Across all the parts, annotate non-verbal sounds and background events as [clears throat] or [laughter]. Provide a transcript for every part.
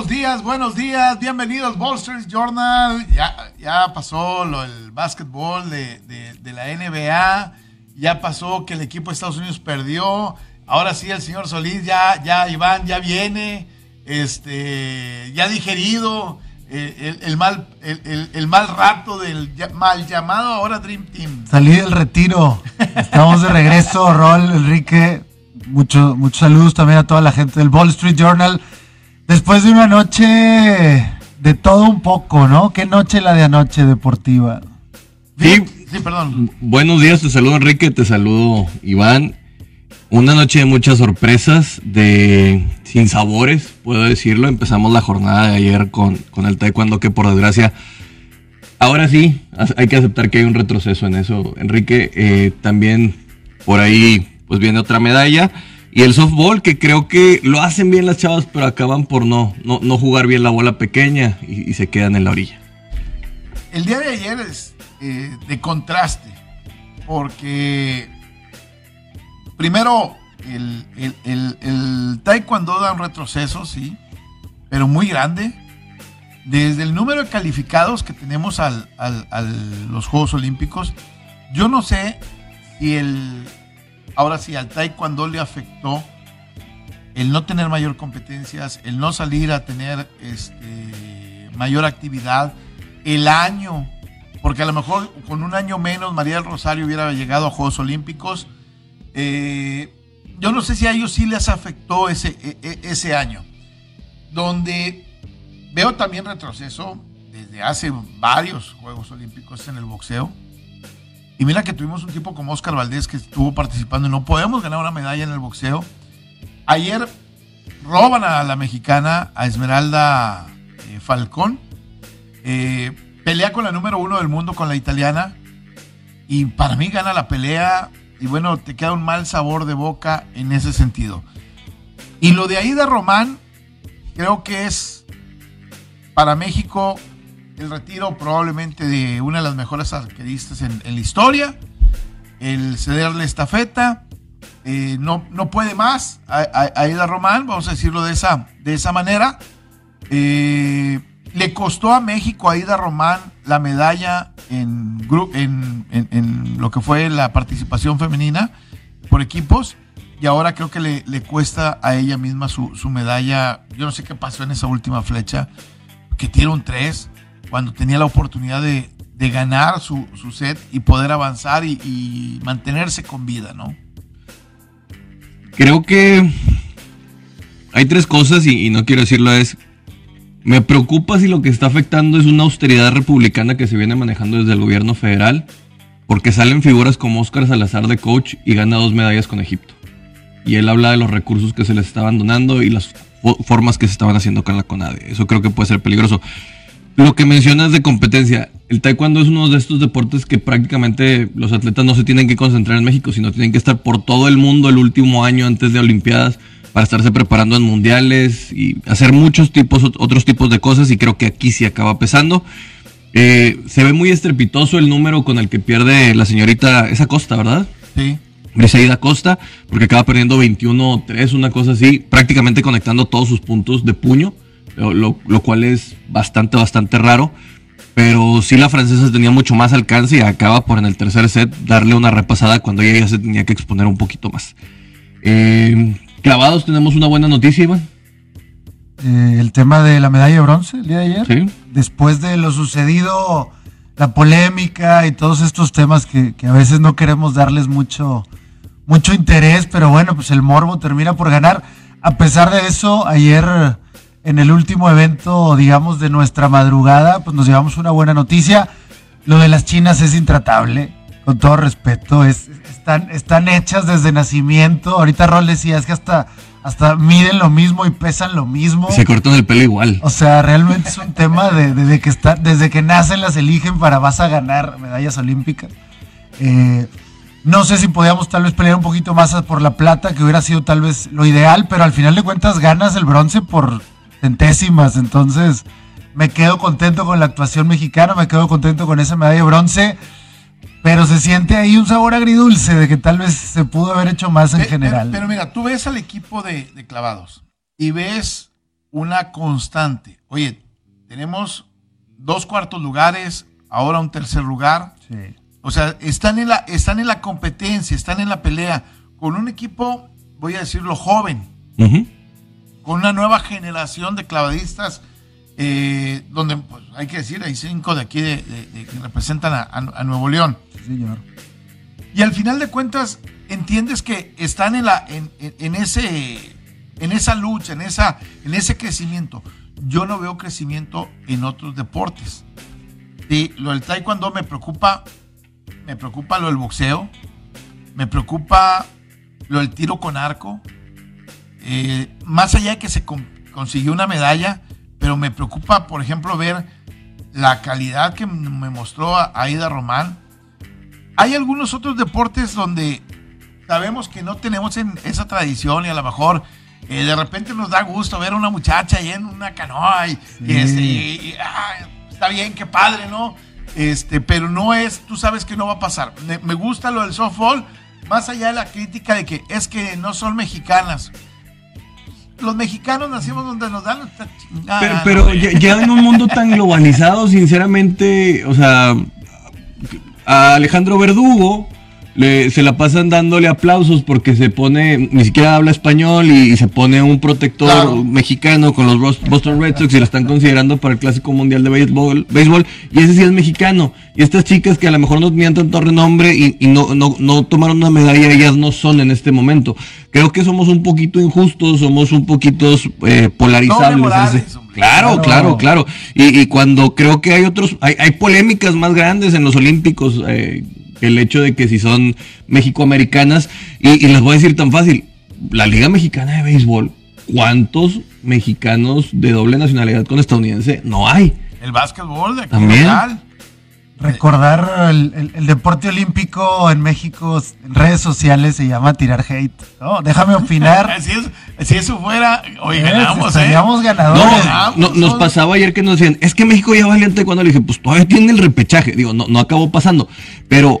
buenos días, buenos días, bienvenidos Wall Street Journal. Ya, ya pasó lo, el básquetbol de, la NBA, ya pasó que el equipo de Estados Unidos perdió. Ahora sí, el señor Solís, ya, ya Iván, ya viene, este, ya digerido eh, el, mal, el, mal rato del mal llamado ahora Dream Team. Salí del retiro, estamos de regreso, Rol, Enrique. Muchos muchos saludos también a toda la gente del Wall Street Journal. Después de una noche de todo un poco, ¿no? ¿Qué noche la de anoche deportiva? Sí, sí, perdón. Buenos días, te saludo Enrique, te saludo Iván. Una noche de muchas sorpresas, de sin sabores, puedo decirlo. Empezamos la jornada de ayer con, con el taekwondo que por desgracia, ahora sí, hay que aceptar que hay un retroceso en eso. Enrique, eh, también por ahí pues viene otra medalla. Y el softball, que creo que lo hacen bien las chavas, pero acaban por no, no, jugar bien la bola pequeña y, se quedan en la orilla. El día de ayer es eh, de contraste, porque primero el, el, taekwondo da un retroceso, sí, pero muy grande. Desde el número de calificados que tenemos a los Juegos Olímpicos, yo no sé si el, ahora sí, al taekwondo le afectó el no tener mayor competencias, el no salir a tener este, mayor actividad, el año, porque a lo mejor con un año menos María del Rosario hubiera llegado a Juegos Olímpicos. Eh, yo no sé si a ellos sí les afectó ese, e, e, ese año, donde veo también retroceso desde hace varios Juegos Olímpicos en el boxeo y mira que tuvimos un tipo como Oscar Valdés que estuvo participando y no podemos ganar una medalla en el boxeo. Ayer roban a la mexicana, a Esmeralda eh, Falcón. Eh, pelea con la número uno del mundo, con la italiana. Y para mí gana la pelea. Y bueno, te queda un mal sabor de boca en ese sentido. Y lo de Aida Román, creo que es para México el retiro probablemente de una de las mejores arqueristas en, la historia, el cederle estafeta, eh, no, no puede más a, Aida Román, vamos a decirlo de esa, de esa manera. Eh, le costó a México a Aida Román la medalla en, en, en, lo que fue la participación femenina por equipos y ahora creo que le, le cuesta a ella misma su, su, medalla. Yo no sé qué pasó en esa última flecha, que tiene un 3 cuando tenía la oportunidad de, ganar su, set y poder avanzar y, mantenerse con vida, ¿no? Creo que hay tres cosas y, no quiero decirlo es, me preocupa si lo que está afectando es una austeridad republicana que se viene manejando desde el gobierno federal, porque salen figuras como Oscar Salazar de coach y gana dos medallas con Egipto. Y él habla de los recursos que se les estaban donando y las formas que se estaban haciendo con la CONADE. Eso creo que puede ser peligroso. Lo que mencionas de competencia, el taekwondo es uno de estos deportes que prácticamente los atletas no se tienen que concentrar en México, sino tienen que estar por todo el mundo el último año antes de Olimpiadas para estarse preparando en mundiales y hacer muchos tipos, otros tipos de cosas y creo que aquí sí acaba pesando. Eh, se ve muy estrepitoso el número con el que pierde la señorita, esa Costa, ¿verdad? Sí. Briseida Costa, porque acaba perdiendo 21-3, una cosa así, prácticamente conectando todos sus puntos de puño lo, cual es bastante, bastante raro. Pero sí la francesa tenía mucho más alcance y acaba por en el tercer set darle una repasada cuando ella ya se tenía que exponer un poquito más. Eh, clavados, tenemos una buena noticia, Iván. Eh, el tema de la medalla de bronce el día de ayer. Sí. Después de lo sucedido, la polémica y todos estos temas que, que, a veces no queremos darles mucho, mucho interés, pero bueno, pues el morbo termina por ganar. A pesar de eso, ayer en el último evento, digamos, de nuestra madrugada, pues nos llevamos una buena noticia. Lo de las chinas es intratable, con todo respeto. Es, están, están hechas desde nacimiento. Ahorita Rol decía, es que hasta, hasta miden lo mismo y pesan lo mismo. Se cortan el pelo igual. O sea, realmente es un tema de, que está, desde que nacen las eligen para vas a ganar medallas olímpicas. Eh, No sé si podíamos tal vez pelear un poquito más por la plata, que hubiera sido tal vez lo ideal, pero al final de cuentas ganas el bronce por centésimas. Entonces me quedo contento con la actuación mexicana, me quedo contento con esa medalla de bronce. Pero se siente ahí un sabor agridulce de que tal vez se pudo haber hecho más en general. Pero, pero mira, tú ves al equipo de, de clavados y ves una constante. Oye, tenemos dos cuartos lugares, ahora un tercer lugar. Sí. O sea, están en la, están en la competencia, están en la pelea con un equipo, voy a decirlo, joven. Con una nueva generación de clavadistas, eh, donde pues, hay que decir, hay cinco de aquí de, de- de- que representan a- Nuevo León. Sí, señor. Y al final de cuentas, entiendes que están en, la, en, en- en ese, en esa lucha, en, esa, en ese crecimiento. Yo no veo crecimiento en otros deportes. Sí, lo del taekwondo me preocupa, me preocupa lo del boxeo, me preocupa lo del tiro con arco. Eh, más allá de que se con- consiguió una medalla, pero me preocupa, por ejemplo, ver la calidad que me mostró Aida Román. Hay algunos otros deportes donde sabemos que no tenemos en esa tradición y a lo mejor eh, de repente nos da gusto ver a una muchacha ahí en una canoa y, y este, y, ah, está bien, qué padre, ¿no? Este, pero no es, tú sabes que no va a pasar. Me, me gusta lo del softball, más allá de la crítica de que es que no son mexicanas. Los mexicanos nacimos donde nos dan nuestra chingada, Pero, ya, ya en un mundo tan globalizado, sinceramente, o sea, a Alejandro Verdugo le- se la pasan dándole aplausos porque se pone, ni siquiera habla español y, se pone un protector Claro. mexicano con los Boston Red Sox y lo están considerando para el Clásico Mundial de béisbol, béisbol y ese sí es mexicano. Y estas chicas que a lo mejor no tenían tanto renombre y, y no, no, no tomaron una medalla, ellas no son en este momento. Creo que somos un poquito injustos, somos un poquito eh, polarizables. Morales. Claro, Claro. claro. Y, y cuando creo que hay otros, hay, hay polémicas más grandes en los Olímpicos, eh, el hecho de que si son mexicoamericanas, y, y les voy a decir tan fácil, la Liga Mexicana de Béisbol, ¿cuántos mexicanos de doble nacionalidad con estadounidense no hay? El básquetbol de También. local. Recordar el, el- el deporte olímpico en México en redes sociales se llama tirar hate. ¿no? Déjame opinar. [laughs] Si, es- si eso fuera, hoy Eh, ganamos, ¿eh? No, ganadores. No, nos pasaba ayer que nos decían, es que México ya valiente cuando le dije, pues todavía tiene el repechaje. Digo, no, no acabó pasando, pero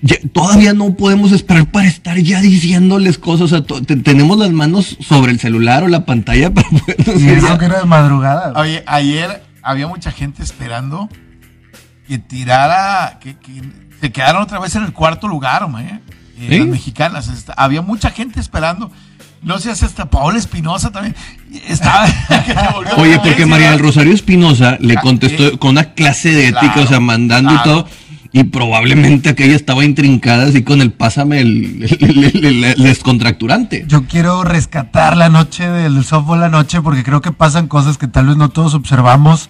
ya- todavía no podemos esperar para estar ya diciéndoles cosas. O sea, te- tenemos las manos sobre el celular o la pantalla [laughs] para decir, eso que era de madrugada. Oye, ayer había mucha gente esperando que tirara, que, que se quedaron otra vez en el cuarto lugar, hombre, eh, ¿Sí? las mexicanas. Está- había mucha gente esperando. No sé si hasta Paola Espinosa también estaba. [laughs] Oye, porque María del. Rosario Espinosa le Ah, contestó eh, con una clase de ética, claro, o sea, mandando claro. y todo. Y probablemente aquella estaba intrincada así con el pásame el, el- el- el- el descontracturante. Yo quiero rescatar la noche del softball la noche porque creo que pasan cosas que tal vez no todos observamos.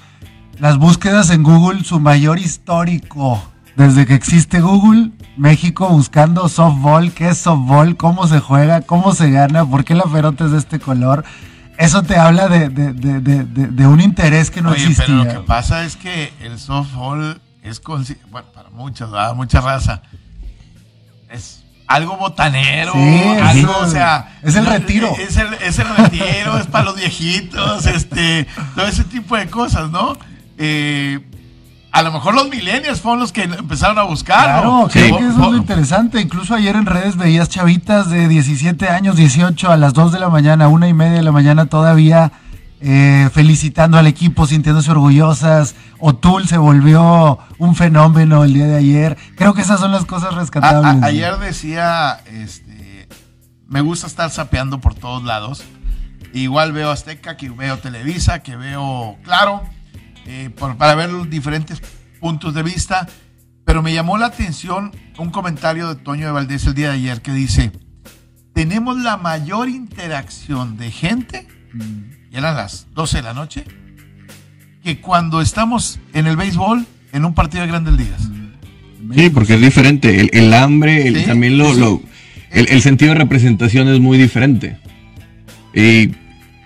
Las búsquedas en Google, su mayor histórico. Desde que existe Google, México buscando softball, qué es softball, cómo se juega, cómo se gana, por qué la pelota es de este color. Eso te habla de, de- de- de- un interés que no Oye, existía. pero lo que pasa es que el softball es, bueno, para muchos, ¿verdad? mucha raza, es algo botanero, Sí, algo, o sea... es el retiro. Es el, es el retiro, es para los viejitos, este, todo ese tipo de cosas, ¿no? Eh, a lo mejor los millennials fueron los que empezaron a buscarlo. Claro, creo Sí. que eso es lo interesante. Incluso ayer en redes veías chavitas de 17 años, 18 a las 2 de la mañana, una y media de la mañana todavía eh, felicitando al equipo, sintiéndose orgullosas. O'Toole se volvió un fenómeno el día de ayer. Creo que esas son las cosas A- rescatables. a- ayer decía, este, me gusta estar sapeando por todos lados. Igual veo Azteca, que veo Televisa, que veo Claro, eh, por- para ver los diferentes puntos de vista. Pero me llamó la atención un comentario de Toño de Valdés el día de ayer que dice, tenemos la mayor interacción de gente, y eran las 12 de la noche, que cuando estamos en el béisbol en un partido de grandes ligas. Sí, porque es diferente. El, el hambre, el- Sí, también lo, sí. lo- el, el sentido de representación es muy diferente. Y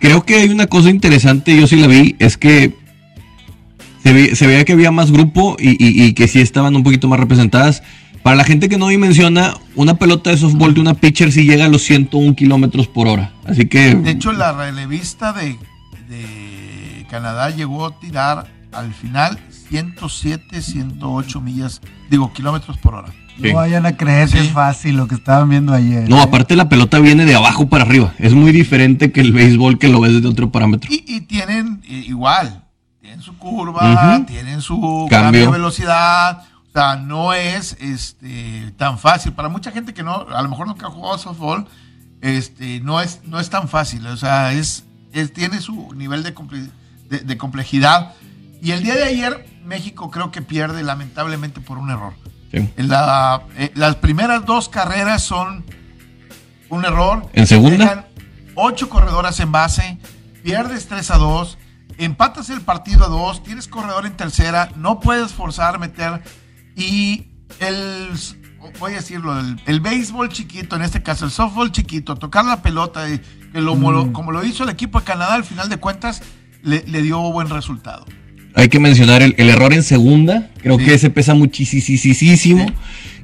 creo que hay una cosa interesante, yo sí la vi, es que se, ve- se veía que había más grupo y, y- y que sí estaban un poquito más representadas. Para la gente que no dimensiona, una pelota de softball de una pitcher sí llega a los 101 kilómetros por hora. Así que. De hecho, la relevista de, de Canadá llegó a tirar al final 107, 108 millas, digo, kilómetros por hora. Sí. No vayan a creer que Sí. es fácil lo que estaban viendo ayer. No, ¿eh? aparte la pelota viene de abajo para arriba. Es muy diferente que el béisbol que lo ves desde otro parámetro. Y, y tienen eh, igual, tienen su curva, Ujú. tienen su Cambio. de velocidad. O sea, no es este, tan fácil. Para mucha gente que no, a lo mejor nunca ha jugado softball, este, no, es, no es tan fácil. O sea, es, es- tiene su nivel de, comple- de- de complejidad. Y el día de ayer, México creo que pierde lamentablemente por un error. Sí. En la- eh, las primeras dos carreras son un error. ¿En segunda? Dejan ocho corredoras en base, pierdes 3 a 2, empatas el partido a 2, tienes corredor en tercera, no puedes forzar a meter. Y el, voy a decirlo, el, el béisbol chiquito, en este caso el softball chiquito, tocar la pelota, y que lo- Mm. como lo hizo el equipo de Canadá, al final de cuentas, le, le dio buen resultado. Hay que mencionar el, el error en segunda. Creo Sí. que ese pesa muchísimo. Sí.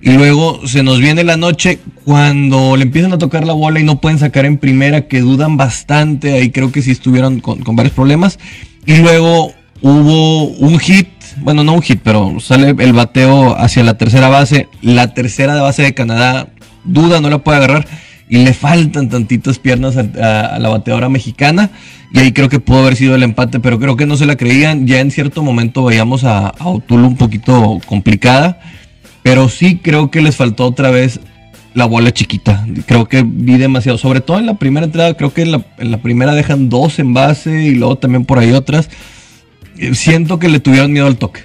Y luego se nos viene la noche cuando le empiezan a tocar la bola y no pueden sacar en primera, que dudan bastante. Ahí creo que sí estuvieron con, con varios problemas. Y luego hubo un hit, bueno, no un hit, pero sale el bateo hacia la tercera base. La tercera de base de Canadá duda, no la puede agarrar. Y le faltan tantitas piernas a, la bateadora mexicana. Y ahí creo que pudo haber sido el empate, pero creo que no se la creían. Ya en cierto momento veíamos a, a Otulo un poquito complicada. Pero sí creo que les faltó otra vez la bola chiquita. Creo que vi demasiado. Sobre todo en la primera entrada, creo que en la, en la primera dejan dos en base y luego también por ahí otras. Eh, Siento que le tuvieron miedo al toque.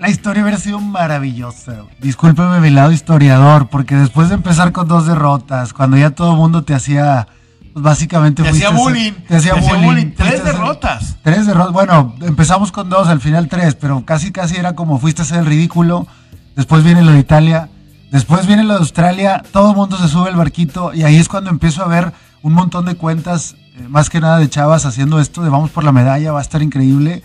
La historia hubiera sido maravillosa. Discúlpeme mi lado historiador, porque después de empezar con dos derrotas, cuando ya todo el mundo te hacía, pues básicamente Te hacía bullying. Te hacía bullying. Tres fuiste a ser- derrotas. Tres derrotas. Bueno, empezamos con dos, al final tres, pero casi casi era como fuiste a hacer el ridículo. Después viene lo de Italia, después viene lo de Australia, todo el mundo se sube al barquito y ahí es cuando empiezo a ver un montón de cuentas, eh, más que nada de chavas haciendo esto de vamos por la medalla, va a estar increíble.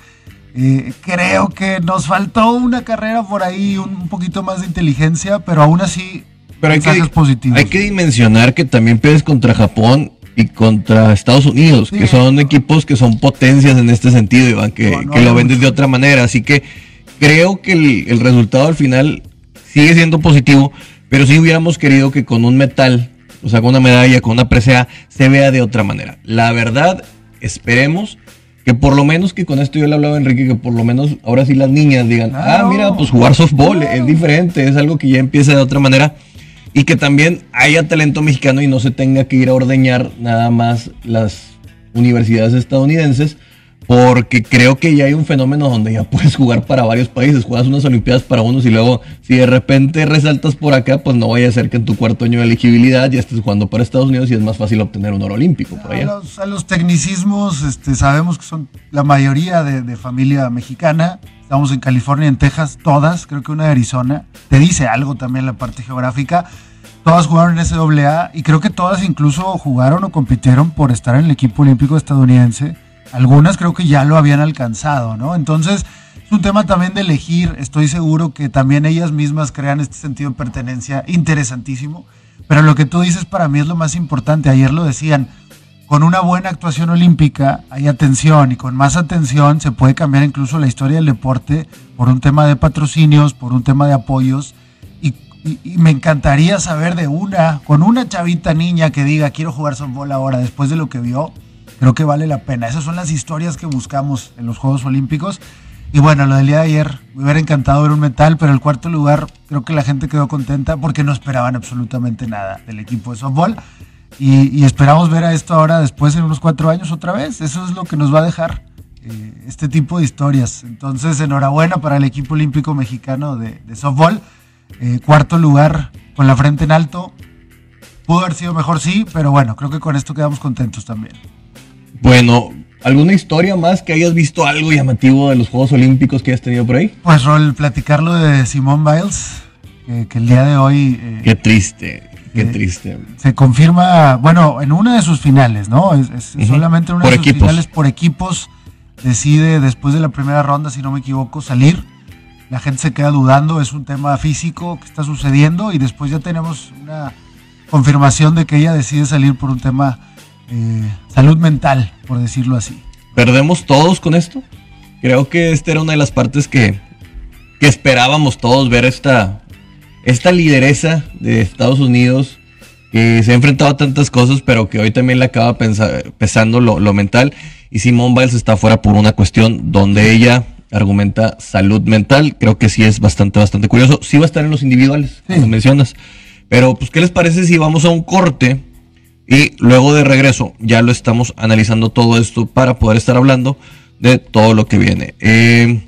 Eh, creo que nos faltó una carrera por ahí, un, un poquito más de inteligencia, pero aún así Pero hay que, positivos. hay que dimensionar que también pierdes contra Japón y contra Estados Unidos, Sí. que son equipos que son potencias en este sentido, Iván, que, No, no que lo hay ven mucho. desde otra manera. Así que creo que el, el resultado al final sigue siendo positivo, pero sí hubiéramos querido que con un metal, o sea, con una medalla, con una presea, se vea de otra manera. La verdad, esperemos que por lo menos que con esto yo le hablaba a Enrique, que por lo menos ahora sí las niñas digan, ah, mira, pues jugar softball Claro. es diferente, es algo que ya empieza de otra manera. Y que también haya talento mexicano y no se tenga que ir a ordeñar nada más las universidades estadounidenses, porque creo que ya hay un fenómeno donde ya puedes jugar para varios países, juegas unas olimpiadas para unos y luego si de repente resaltas por acá, pues no vaya a ser que en tu cuarto año de elegibilidad ya estés jugando para Estados Unidos y es más fácil obtener un oro olímpico por allá. los, a los tecnicismos, este, sabemos que son la mayoría de, de familia mexicana. Estamos en California, en Texas, todas, creo que una de Arizona. Te dice algo también la parte geográfica. Todas jugaron en SAA y creo que todas incluso jugaron o compitieron por estar en el equipo olímpico estadounidense. Algunas creo que ya lo habían alcanzado, ¿no? Entonces, es un tema también de elegir. Estoy seguro que también ellas mismas crean este sentido de pertenencia interesantísimo. Pero lo que tú dices para mí es lo más importante. Ayer lo decían, con una buena actuación olímpica hay atención y con más atención se puede cambiar incluso la historia del deporte por un tema de patrocinios, por un tema de apoyos. Y, me encantaría saber de una, con una chavita niña que diga quiero jugar softball ahora después de lo que vio, creo que vale la pena. Esas son las historias que buscamos en los Juegos Olímpicos. Y bueno, lo del día de ayer, me hubiera encantado ver un metal, pero el cuarto lugar creo que la gente quedó contenta porque no esperaban absolutamente nada del equipo de softball. Y, esperamos ver a esto ahora después en unos cuatro años otra vez. Eso es lo que nos va a dejar eh, este tipo de historias. Entonces, enhorabuena para el equipo olímpico mexicano de, de softball. Eh, cuarto lugar con la frente en alto. Pudo haber sido mejor, sí, pero bueno, creo que con esto quedamos contentos también. Bueno, ¿alguna historia más que hayas visto algo llamativo de los Juegos Olímpicos que hayas tenido por ahí? Pues, Rol, platicarlo de Simone Biles, que, que el día de hoy eh, Qué triste, qué Eh, triste. se confirma, bueno, en una de sus finales, ¿no? Es, es Ujú. solamente en una Por de sus equipos. finales por equipos decide después de la primera ronda, si no me equivoco, salir. la gente se queda dudando, es un tema físico que está sucediendo y después ya tenemos una confirmación de que ella decide salir por un tema eh, salud mental, por decirlo así. ¿Perdemos todos con esto? Creo que esta era una de las partes que, que esperábamos todos ver esta, esta lideresa de Estados Unidos que se ha enfrentado a tantas cosas, pero que hoy también le acaba pesando lo, lo, mental. Y Simone Biles está fuera por una cuestión donde ella argumenta salud mental. Creo que sí es bastante, bastante curioso. Sí va a estar en los individuales, como mencionas. Pero, pues, ¿qué les parece si vamos a un corte? Y luego de regreso ya lo estamos analizando todo esto para poder estar hablando de todo lo que viene. Eh,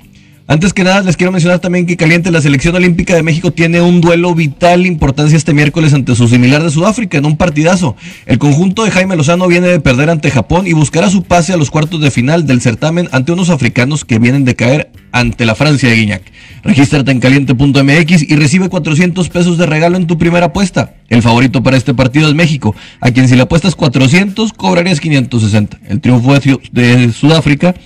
antes que nada, les quiero mencionar también que Caliente, la selección olímpica de México, tiene un duelo vital importancia este miércoles ante su similar de Sudáfrica en un partidazo. El conjunto de Jaime Lozano viene de perder ante Japón y buscará su pase a los cuartos de final del certamen ante unos africanos que vienen de caer ante la Francia de Guiñac. Regístrate en caliente.mx y recibe 400 pesos de regalo en tu primera apuesta. El favorito para este partido es México, a quien si le apuestas 400 cobrarías 560. El triunfo de Sudáfrica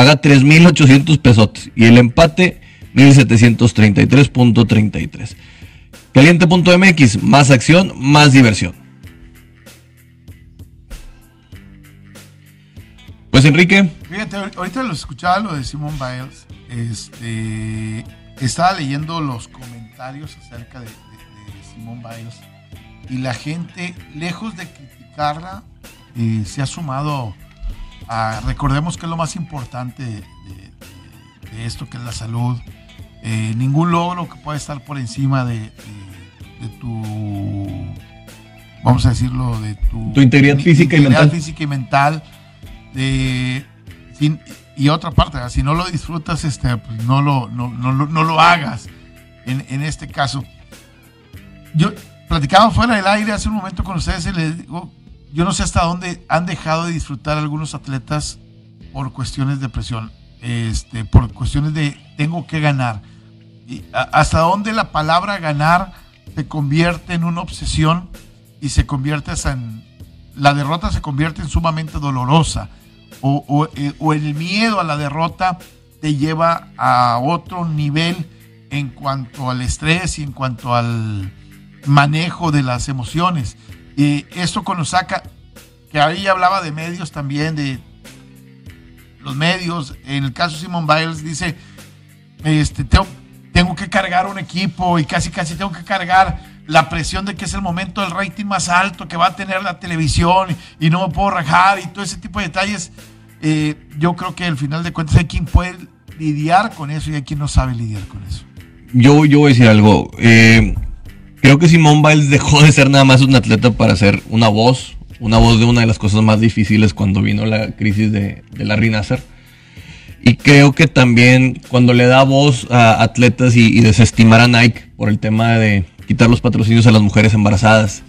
paga 3.800 pesos y el empate 1.733.33. Caliente.mx, más acción, más diversión. Pues Enrique. Fíjate, ahorita lo escuchaba lo de Simon Biles. Este, estaba leyendo los comentarios acerca de, de, Biles y la gente, lejos de criticarla, eh, se ha sumado recordemos que es lo más importante de, esto, que es la salud. Eh, ningún logro que pueda estar por encima de, tu, vamos a decirlo, de tu, integridad física y mental. física y mental. y otra parte, si no lo disfrutas, este, pues no, lo, no, no, lo hagas en, en, este caso. Yo platicaba fuera del aire hace un momento con ustedes y les digo, yo no sé hasta dónde han dejado de disfrutar algunos atletas por cuestiones de presión, este, por cuestiones de tengo que ganar. Y hasta dónde la palabra ganar se convierte en una obsesión y se convierte en la derrota se convierte en sumamente dolorosa o, eh, o el miedo a la derrota te lleva a otro nivel en cuanto al estrés y en cuanto al manejo de las emociones. Y esto con Osaka, que ahí hablaba de medios también, de los medios. En el caso de Simon Biles dice, este, tengo, que cargar un equipo y casi casi tengo que cargar la presión de que es el momento del rating más alto que va a tener la televisión y, no me puedo rajar y todo ese tipo de detalles. Eh, yo creo que al final de cuentas hay quien puede lidiar con eso y hay quien no sabe lidiar con eso. Yo, yo voy a decir algo. Eh, Creo que Simone Biles dejó de ser nada más un atleta para ser una voz, una voz de una de las cosas más difíciles cuando vino la crisis de, de Larry Nasser. Y creo que también cuando le da voz a atletas y, desestimar a Nike por el tema de quitar los patrocinios a las mujeres embarazadas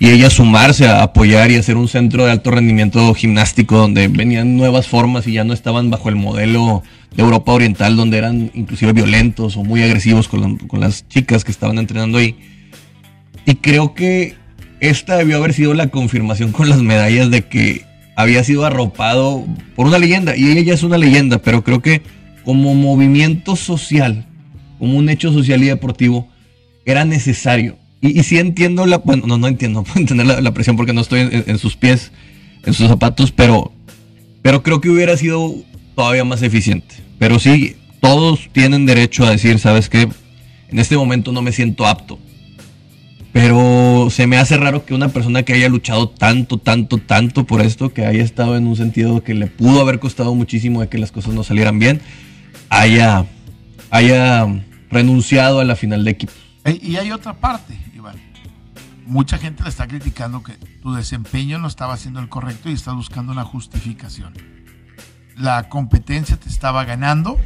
y ella sumarse a apoyar y hacer un centro de alto rendimiento gimnástico donde venían nuevas formas y ya no estaban bajo el modelo de Europa Oriental donde eran inclusive violentos o muy agresivos con, con las chicas que estaban entrenando ahí. Y creo que esta debió haber sido la confirmación con las medallas de que había sido arropado por una leyenda. Y ella ya es una leyenda, pero creo que como movimiento social, como un hecho social y deportivo, era necesario. Y, y sí entiendo la, bueno, no, no entiendo, [laughs] puedo entender la, presión porque no estoy en, en, sus pies, en sus zapatos, pero, pero creo que hubiera sido todavía más eficiente. Pero sí, todos tienen derecho a decir, ¿sabes qué? En este momento no me siento apto. Pero se me hace raro que una persona que haya luchado tanto, tanto, tanto por esto, que haya estado en un sentido que le pudo haber costado muchísimo de que las cosas no salieran bien, haya, haya renunciado a la final de equipo. Y hay otra parte, Iván. Mucha gente le está criticando que tu desempeño no estaba siendo el correcto y estás buscando una justificación la competencia te estaba ganando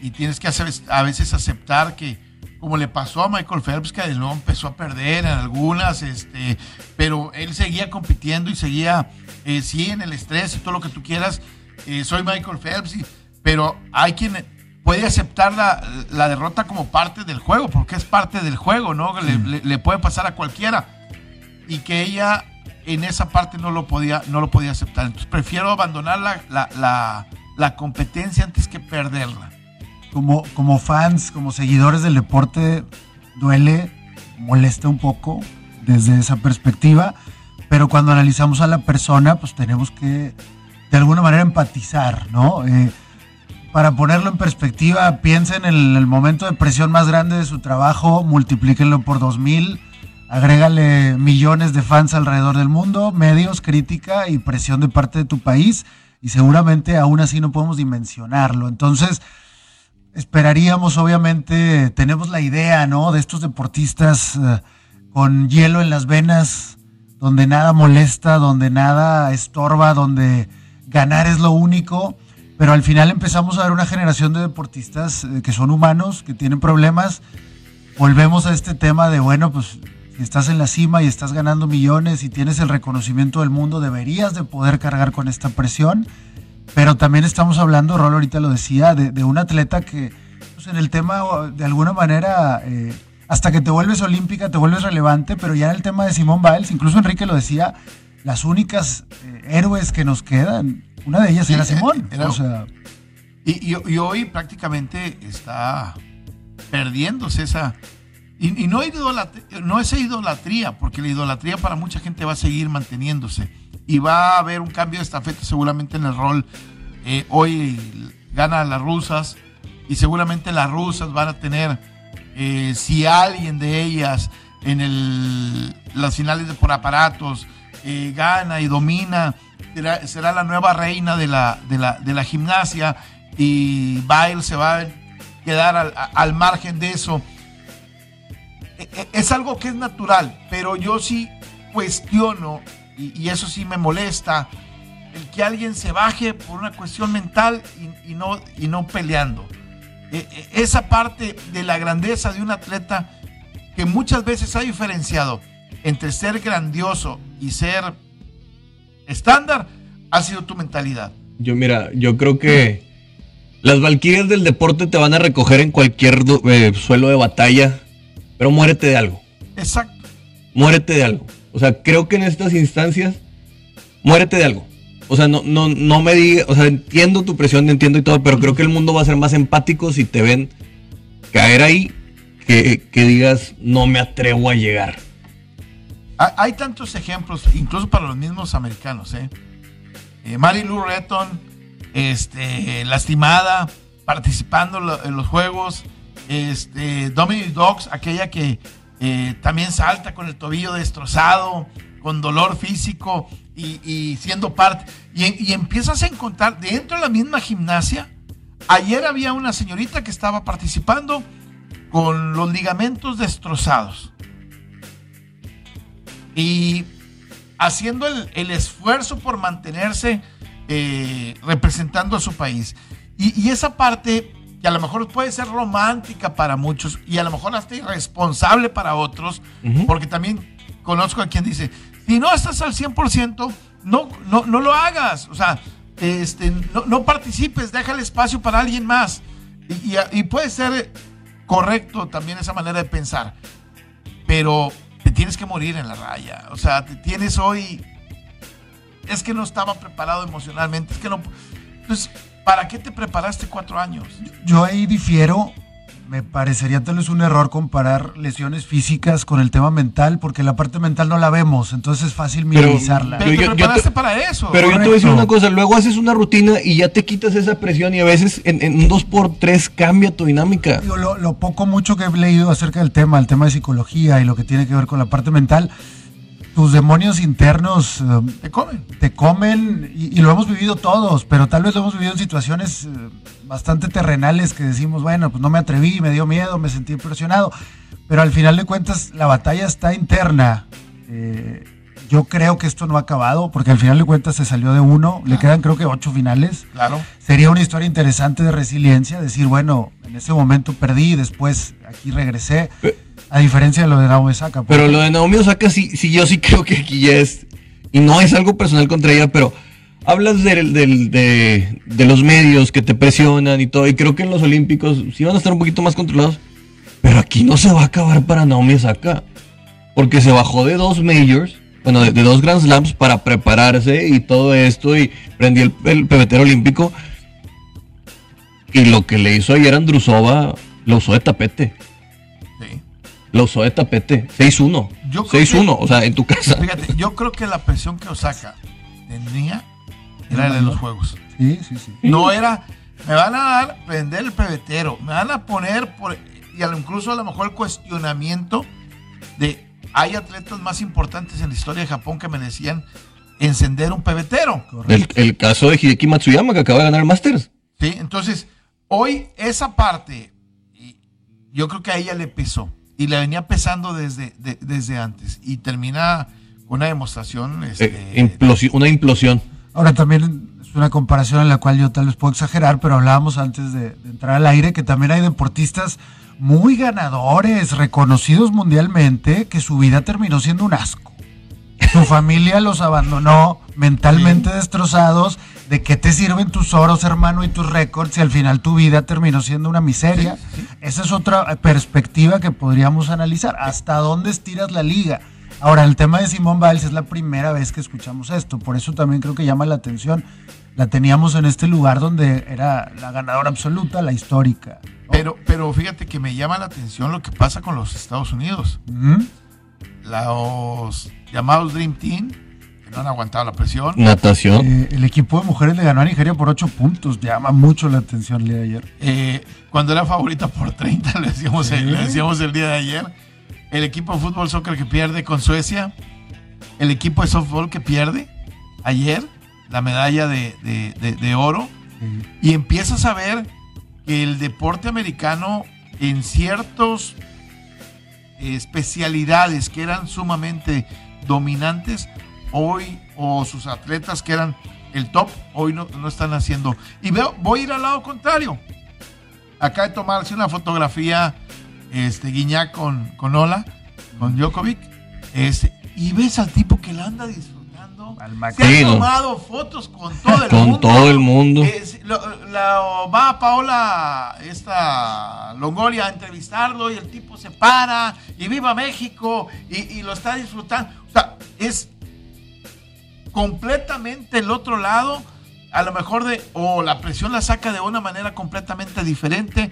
y tienes que a veces aceptar que, como le pasó a Michael Phelps, que de nuevo empezó a perder en algunas, este, pero él seguía compitiendo y seguía, eh, sí, en el estrés y todo lo que tú quieras. Eh, soy Michael Phelps, pero hay quien puede aceptar la, derrota como parte del juego, porque es parte del juego, ¿no? le puede pasar a cualquiera. Y que ella en esa parte no lo podía, no lo podía aceptar. Entonces prefiero abandonar la, la, la, competencia antes que perderla. como, como fans, como seguidores del deporte, duele, molesta un poco desde esa perspectiva, pero cuando analizamos a la persona, pues tenemos que de alguna manera empatizar, ¿no? Eh, para ponerlo en perspectiva, piensen en el momento de presión más grande de su trabajo, multiplíquenlo por 2000, agrégale millones de fans alrededor del mundo, medios, crítica y presión de parte de tu país, y seguramente aún así no podemos dimensionarlo. Entonces, esperaríamos, obviamente, tenemos la idea, ¿no? De estos deportistas eh, con hielo en las venas, donde nada molesta, donde nada estorba, donde ganar es lo único. Pero al final empezamos a ver una generación de deportistas eh, que son humanos, que tienen problemas. Volvemos a este tema de, bueno, pues si estás en la cima y estás ganando millones y tienes el reconocimiento del mundo, deberías de poder cargar con esta presión pero también estamos hablando, Rol ahorita lo decía, de, un atleta que pues, en el tema de alguna manera, eh, hasta que te vuelves olímpica, te vuelves relevante, pero ya en el tema de Simón Biles, incluso Enrique lo decía, las únicas eh, héroes que nos quedan, una de ellas era Simón. y, hoy prácticamente está perdiéndose esa... Y, no, no es idolatría, porque la idolatría para mucha gente va a seguir manteniéndose y va a haber un cambio de estafeta seguramente en el rol. Eh, hoy gana las rusas y seguramente las rusas van a tener, eh, si alguien de ellas en el, las finales de por aparatos eh, gana y domina, será, la nueva reina de la, de la, de la gimnasia y Bail se va a quedar al margen de eso. Es algo que es natural, pero yo sí cuestiono y, eso sí me molesta, el que alguien se baje por una cuestión mental y, no, y no peleando. E, e, esa parte de la grandeza de un atleta que muchas veces ha diferenciado entre ser grandioso y ser estándar ha sido tu mentalidad. Yo mira, yo creo que las valquirias del deporte te van a recoger en cualquier eh, suelo de batalla, pero muérete de algo. Exacto. Muérete de algo. O sea, creo que en estas instancias, muérete de algo. O sea, no, no, no me digas, o sea, entiendo tu presión, entiendo y todo, pero creo que el mundo va a ser más empático si te ven caer ahí que, digas, no me atrevo a llegar. Hay tantos ejemplos, incluso para los mismos americanos, ¿eh? eh Mary Lou Retton, este, lastimada, participando en los juegos. Este, Dominic Dogs, aquella que eh, también salta con el tobillo destrozado, con dolor físico y, siendo parte. Y, empiezas a encontrar dentro de la misma gimnasia. Ayer había una señorita que estaba participando con los ligamentos destrozados. Y haciendo el, esfuerzo por mantenerse eh, representando a su país. y esa parte que a lo mejor puede ser romántica para muchos y a lo mejor hasta irresponsable para otros, porque también conozco a quien dice, si no estás al 100%, no, no, no lo hagas, o sea, este, no, participes, deja el espacio para alguien más. Y, y, puede ser correcto también esa manera de pensar, pero te tienes que morir en la raya, o sea, te tienes hoy, es que no estaba preparado emocionalmente, es que no... Pues, ¿Para qué te preparaste cuatro años? Yo ahí difiero. Me parecería tal vez un error comparar lesiones físicas con el tema mental, porque la parte mental no la vemos, entonces es fácil minimizarla. Pero, te preparaste para eso. Pero yo te voy a decir una cosa, luego haces una rutina y ya te quitas esa presión y a veces en, un 2 por 3 cambia tu dinámica. lo, lo poco mucho que he leído acerca del tema, el tema de psicología y lo que tiene que ver con la parte mental, tus demonios internos eh, te comen. Te comen y, lo hemos vivido todos, pero tal vez lo hemos vivido en situaciones eh, bastante terrenales que decimos, bueno, pues no me atreví, me dio miedo, me sentí impresionado, pero al final de cuentas la batalla está interna. Eh, yo creo que esto no ha acabado, porque al final de cuentas se salió de uno, le quedan creo que ocho finales. Claro. Sería una historia interesante de resiliencia, decir, bueno, en ese momento perdí, después aquí regresé. A diferencia de lo de Naomi Osaka. Pero lo de Naomi Osaka sí, sí, yo sí creo que aquí ya es. Y no es algo personal contra ella, pero hablas de, de, los medios que te presionan y todo. Y creo que en los Olímpicos sí van a estar un poquito más controlados. Pero aquí no se va a acabar para Naomi Osaka. Porque se bajó de dos majors, bueno, de, dos Grand Slams para prepararse y todo esto. Y prendí el, el pebetero olímpico. Y lo que le hizo ayer Andrusova, lo usó de tapete. Lo usó de tapete. 6-1. Yo creo 6-1, o sea, en tu casa. Fíjate, yo creo que la presión que Osaka tenía era la de los juegos. Sí, sí, sí. No era, me van a dar, prender el pebetero, me van a poner, por, y incluso a lo mejor el cuestionamiento de, hay atletas más importantes en la historia de Japón que merecían encender un pebetero. El, el caso de Hideki Matsuyama, que acaba de ganar el Masters. ¿sí? Entonces, hoy esa parte, yo creo que a ella le pesó, y le venía pesando desde, de- desde antes, y termina con una demostración. Este, Eh, implosi- una implosión. Ahora también es una comparación en la cual yo tal vez puedo exagerar, pero hablábamos antes de, de entrar al aire que también hay deportistas muy ganadores, reconocidos mundialmente, que su vida terminó siendo un asco. Su familia los abandonó mentalmente destrozados. ¿De qué te sirven tus oros, hermano, y tus récords si al final tu vida terminó siendo una miseria? Esa es otra eh, perspectiva que podríamos analizar. ¿Hasta dónde estiras la liga? Ahora, el tema de Simón Biles es la primera vez que escuchamos esto, por eso también creo que llama la atención. La teníamos en este lugar donde era la ganadora absoluta, la histórica. pero, pero fíjate que me llama la atención lo que pasa con los Estados Unidos. Los llamados Dream Team, que no han aguantado la presión. Natación. Eh, el equipo de mujeres le ganó a Nigeria por 8 puntos. Llama mucho la atención el día de ayer. Eh, cuando era favorita por 30, le decíamos, Sí. el, le decíamos el día de ayer. El equipo de fútbol soccer que pierde con Suecia. El equipo de softball que pierde ayer la medalla de, de- de- de oro. Y empiezas a ver que el deporte americano en ciertos especialidades que eran sumamente dominantes, hoy, o sus atletas que eran el top, hoy no, no están haciendo. Y veo, voy a ir al lado contrario. Acá de tomarse una fotografía, este, Guiñac con, con Ola, con Djokovic, este, y ves al tipo que la anda disfrutando. Al Se ha tomado fotos con todo el Con mundo. todo el mundo. Es- lo- la- va Paola, esta Longoria, a entrevistarlo y el tipo se para y viva México y, y lo está disfrutando. O sea, es completamente el otro lado, a lo mejor de, o la presión la saca de una manera completamente diferente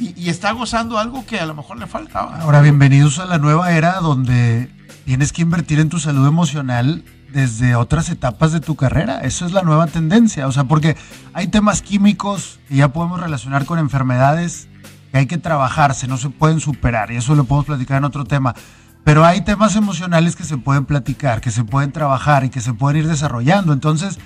y, y está gozando algo que a lo mejor le faltaba. Ahora, bienvenidos a la nueva era donde tienes que invertir en tu salud emocional desde otras etapas de tu carrera. Eso es la nueva tendencia. O sea, porque hay temas químicos que ya podemos relacionar con enfermedades que hay que trabajarse, no se pueden superar. Y eso lo podemos platicar en otro tema. Pero hay temas emocionales que se pueden platicar, que se pueden trabajar y que se pueden ir desarrollando. Entonces,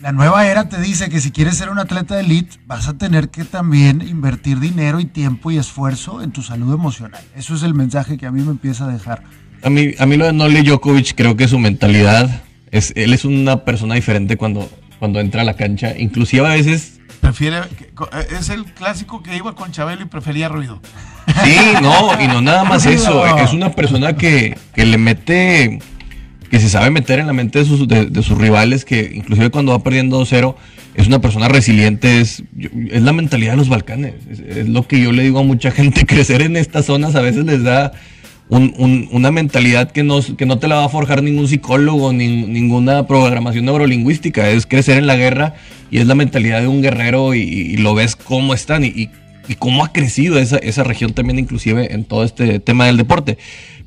la nueva era te dice que si quieres ser un atleta de elite, vas a tener que también invertir dinero y tiempo y esfuerzo en tu salud emocional. Eso es el mensaje que a mí me empieza a dejar. A mí, a mí lo de Nole Djokovic, creo que su mentalidad, es, él es una persona diferente cuando, cuando entra a la cancha. Inclusive a veces, Prefiere, que- es el clásico que iba con Chabelo y prefería ruido. sí, no, y no nada más eso. Es una persona que, que le mete, que se sabe meter en la mente de sus, de, de sus rivales, que inclusive cuando va perdiendo 2-0, es una persona resiliente, es, es la mentalidad de los Balcanes. Es, es lo que yo le digo a mucha [laughs] gente, crecer en estas zonas a veces les da un- un- una mentalidad que no, que no te la va a forjar ningún psicólogo, ni, ninguna programación neurolingüística, es crecer en la guerra y es la mentalidad de un guerrero y, lo ves cómo están y, cómo ha crecido esa, esa región también inclusive en todo este tema del deporte.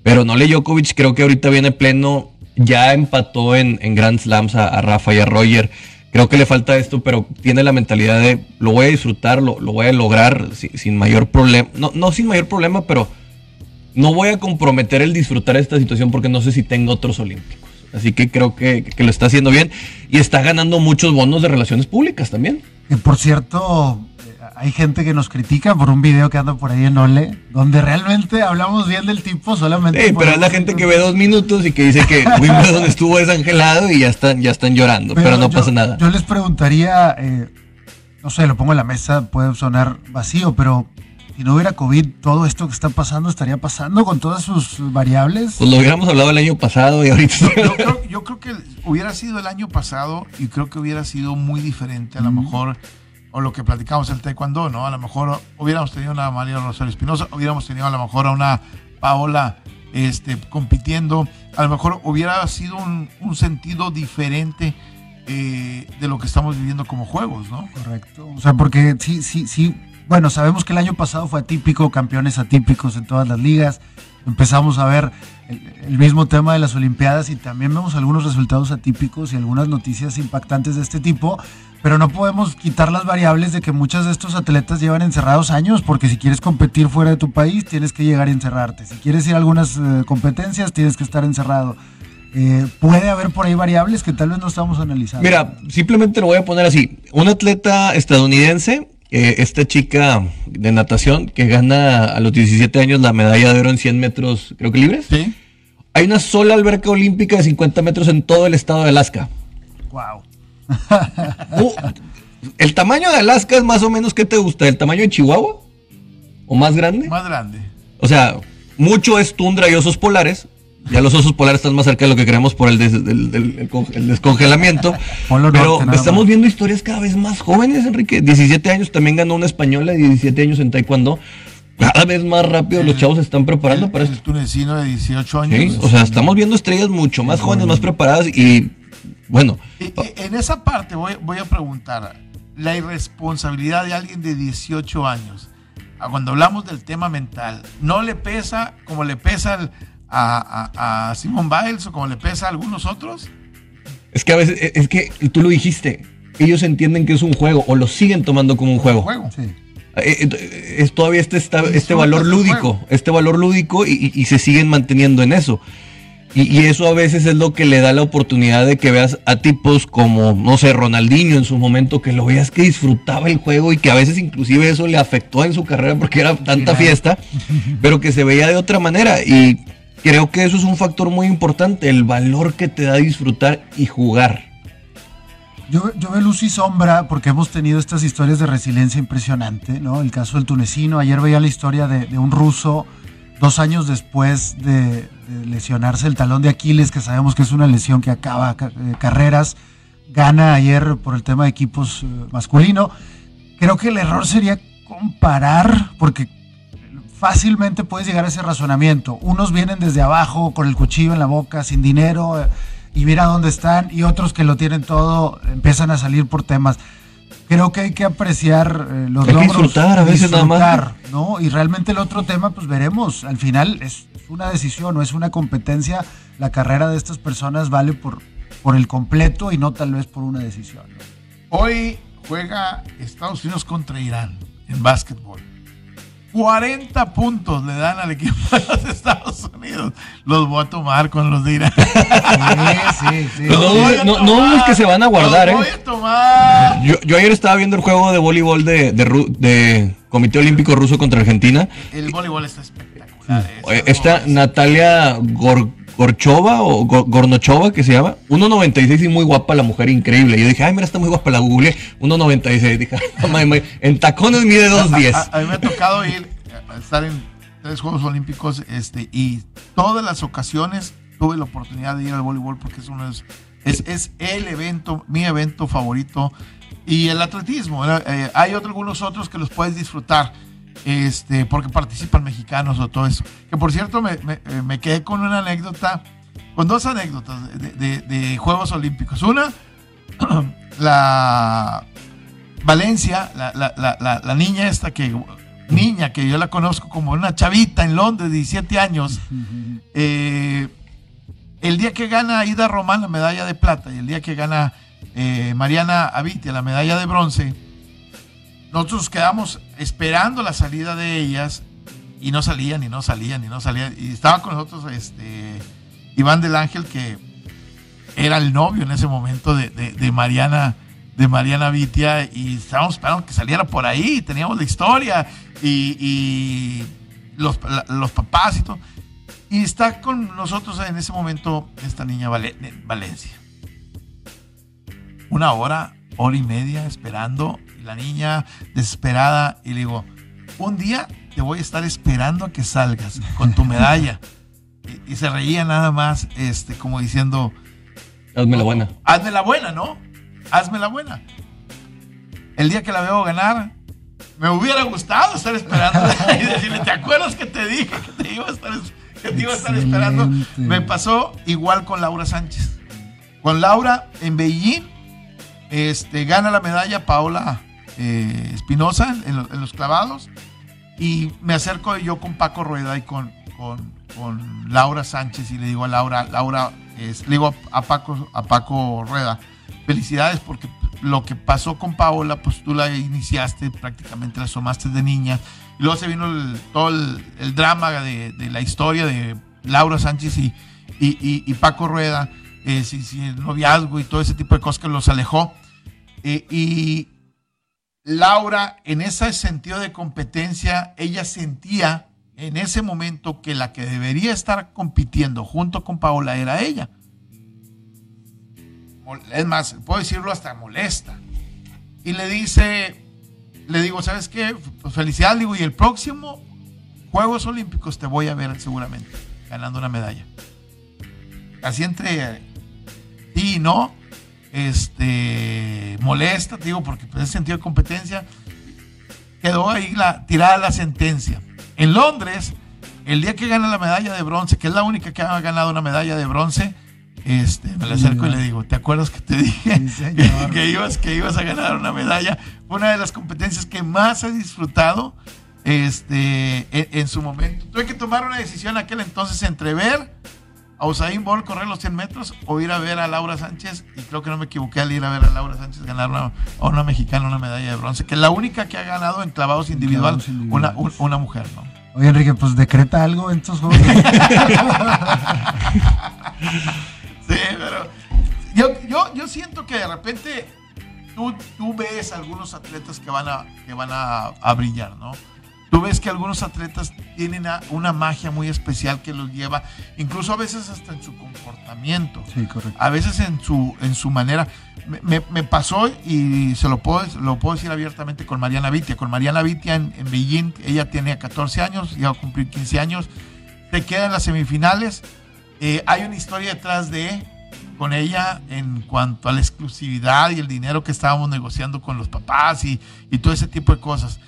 Pero Nole Djokovic creo que ahorita viene pleno, ya empató en, Grand Slams a, Rafa y a Roger. Creo que le falta esto, pero tiene la mentalidad de lo voy a disfrutar, lo, lo voy a lograr si- sin mayor problema. No, no sin mayor problema, pero no voy a comprometer el disfrutar esta situación porque no sé si tengo otros olímpicos. Así que creo que, que lo está haciendo bien y está ganando muchos bonos de relaciones públicas también. Que por cierto, eh, hay gente que nos critica por un video que anda por ahí en Ole, donde realmente hablamos bien del tipo solamente. Sí, pero es la gente que ve dos minutos y que dice que [laughs] Wimbledon estuvo desangelado y ya están, ya están llorando, pero, no yo- pasa nada. Yo les preguntaría, eh, no sé, lo pongo en la mesa, puede sonar vacío, pero si no hubiera COVID, todo esto que está pasando estaría pasando con todas sus variables. Pues lo hubiéramos hablado el año pasado y ahorita. Yo creo, yo creo que hubiera sido el año pasado y creo que hubiera sido muy diferente a lo mejor, o lo que platicamos el taekwondo, ¿no? A lo mejor hubiéramos tenido una María Rosario Espinosa, hubiéramos tenido a lo mejor a una Paola este, compitiendo, a lo mejor hubiera sido un, un sentido diferente eh, de lo que estamos viviendo como juegos, ¿no? Correcto. O sea, porque sí, sí, sí. Bueno, sabemos que el año pasado fue atípico, campeones atípicos en todas las ligas. Empezamos a ver el, mismo tema de las Olimpiadas y también vemos algunos resultados atípicos y algunas noticias impactantes de este tipo. Pero no podemos quitar las variables de que muchos de estos atletas llevan encerrados años, porque si quieres competir fuera de tu país, tienes que llegar y encerrarte. Si quieres ir a algunas eh, competencias, tienes que estar encerrado. Eh, puede haber por ahí variables que tal vez no estamos analizando. Mira, simplemente lo voy a poner así. Un atleta estadounidense, eh, esta chica de natación que gana a los 17 años la medalla de oro en 100 metros, creo que libres. Sí. Hay una sola alberca olímpica de 50 metros en todo el estado de Alaska. Wow. Uh, el tamaño de Alaska es más o menos, ¿qué te gusta? ¿El tamaño de Chihuahua? ¿O más grande? Más grande. O sea, mucho es tundra y osos polares. Ya los osos polares están más cerca de lo que creemos por el, des, el, el, el descongelamiento. Polo Pero norte, estamos viendo historias cada vez más jóvenes, Enrique. 17 años también ganó una española, 17 años en taekwondo. Cada vez más rápido los chavos se están preparando para esto. El tunecino de 18 años. Sí, o sea, estamos viendo estrellas mucho más jóvenes, más preparadas y bueno. En esa parte voy, voy a preguntar, la irresponsabilidad de alguien de 18 años, cuando hablamos del tema mental, ¿no le pesa como le pesa al a, a, a Simon Biles o como le pesa a algunos otros? Es que a veces, es que tú lo dijiste, ellos entienden que es un juego o lo siguen tomando como un juego. juego. Sí. Es todavía este, este, este valor lúdico, este valor lúdico y, y, se siguen manteniendo en eso. Y, y, eso a veces es lo que le da la oportunidad de que veas a tipos como, no sé, Ronaldinho en su momento, que lo veas que disfrutaba el juego y que a veces inclusive eso le afectó en su carrera porque era tanta fiesta, pero que se veía de otra manera. Y Creo que eso es un factor muy importante, el valor que te da disfrutar y jugar. Yo, veo luz y sombra porque hemos tenido estas historias de resiliencia impresionante, ¿no? El caso del tunecino, ayer veía la historia de, de un ruso dos años después de, de, lesionarse el talón de Aquiles, que sabemos que es una lesión que acaba eh, carreras, gana ayer por el tema de equipos eh, masculino. Creo que el error sería comparar, porque fácilmente puedes llegar a ese razonamiento. Unos vienen desde abajo con el cuchillo en la boca, sin dinero, eh, y mira dónde están, y otros que lo tienen todo empiezan a salir por temas. Creo que hay que apreciar eh, los hay logros. Que disfrutar, a veces disfrutar, nada más. ¿no? Y realmente el otro tema, pues veremos. Al final es una decisión, no es una competencia. La carrera de estas personas vale por, por el completo y no tal vez por una decisión. ¿no? Hoy juega Estados Unidos contra Irán en básquetbol. 40 puntos le dan al equipo de los [laughs] Estados Unidos. Los voy a tomar con los de Irán. [laughs] Sí, sí, sí. No, no, no, es que se van a guardar, los ¿eh? voy a tomar. Yo, yo, ayer estaba viendo el juego de voleibol de, de, de, de Comité Olímpico Ruso contra Argentina. El voleibol está espectacular. Eh, Está Natalia Gor Gorchova o Gornochova, que se llama. 1.96 y muy guapa la mujer, increíble. Yo dije, ay, mira, está muy guapa la Google. 1.96. Dije, en tacones mide 2.10. A, a, a, mí me ha tocado ir a estar en tres Juegos Olímpicos este, y todas las ocasiones tuve la oportunidad de ir al voleibol porque es uno de es, es, es el evento, mi evento favorito. Y el atletismo, eh, hay otro, algunos otros que los puedes disfrutar este, porque participan mexicanos o todo eso. Que por cierto, me, me, me quedé con una anécdota, con dos anécdotas de, de, de Juegos Olímpicos. Una, [clears throat] la Valencia, la, la, la, la, niña esta que, niña que yo la conozco como una chavita en Londres, 17 años, [laughs] eh, el día que gana Ida Román la medalla de plata y el día que gana eh, Mariana Avitia la medalla de bronce, nosotros quedamos esperando la salida de ellas y no salían y no salían y no salían. Y estaba con nosotros este, Iván del Ángel, que era el novio en ese momento de, de, Mariana de Mariana Vitia y estábamos esperando que saliera por ahí, teníamos la historia y, y los, los, papás y todo. Y está con nosotros en ese momento esta niña Vale, Valencia. Una hora, hora y media esperando la niña desesperada y le digo, un día te voy a estar esperando a que salgas con tu medalla. [laughs] y, y, se reía nada más, este, como diciendo... Hazme la buena. Hazme la buena, ¿no? Hazme la buena. El día que la veo ganar, me hubiera gustado estar esperando [laughs] y decirle, ¿te acuerdas que te dije que te iba a estar, que te iba a estar esperando? Me pasó igual con Laura Sánchez. Con Laura en Beijing Este, gana la medalla Paola eh, Espinosa en, lo- en los clavados. Y me acerco yo con Paco Rueda y con, Laura Sánchez y le digo a Laura, Laura, es- le digo a, Paco, a Paco Rueda, felicidades porque lo que pasó con Paola, pues tú la iniciaste, prácticamente la asomaste de niña. Y luego se vino todo el, drama de, la historia de Laura Sánchez y, y, Paco Rueda, eh, sí, el noviazgo y todo ese tipo de cosas que los alejó. Eh, y Laura, en ese sentido de competencia, ella sentía en ese momento que la que debería estar compitiendo junto con Paola era ella. Es más, puedo decirlo hasta molesta. Y le dice, le digo, ¿sabes qué? Pues felicidades, digo, y el próximo Juegos Olímpicos te voy a ver seguramente ganando una medalla. Así entre sí y no, este, molesta, te digo, porque ese sentido de competencia quedó ahí la, tirada la sentencia. En Londres, el día que gana la medalla de bronce, que es la única que ha ganado una medalla de bronce, este, me le acerco y le digo, ¿te acuerdas que te dije Sí, [laughs] que, ibas, que ibas a ganar una medalla? Fue una de las competencias que más he disfrutado este, en, en su momento. Tuve que tomar una decisión aquel entonces entre ver a Usain Bolt correr los 100 metros o ir a ver a Laura Sánchez, y creo que no me equivoqué al ir a ver a Laura Sánchez ganar una, a una mexicana una medalla de bronce, que es la única que ha ganado en clavados individual, clavados una, un- una mujer, ¿no? Oye, Enrique, pues decreta algo en estos juegos. [laughs] Sí, pero yo, yo, yo siento que de repente tú, tú ves algunos atletas que van a, que van a, a brillar, ¿no? Tú ves que algunos atletas tienen una magia muy especial que los lleva, incluso a veces hasta en su comportamiento. Sí, correcto. a veces en su, en su manera. Me, me- me pasó y se lo puedo, lo puedo decir abiertamente con Mariana Vitia. Con Mariana Vitia en, en Beijing, ella tiene 14 años, ya va a cumplir 15 años. Se queda en las semifinales. Eh, hay una historia detrás de con ella en cuanto a la exclusividad y el dinero que estábamos negociando con los papás y, y todo ese tipo de cosas.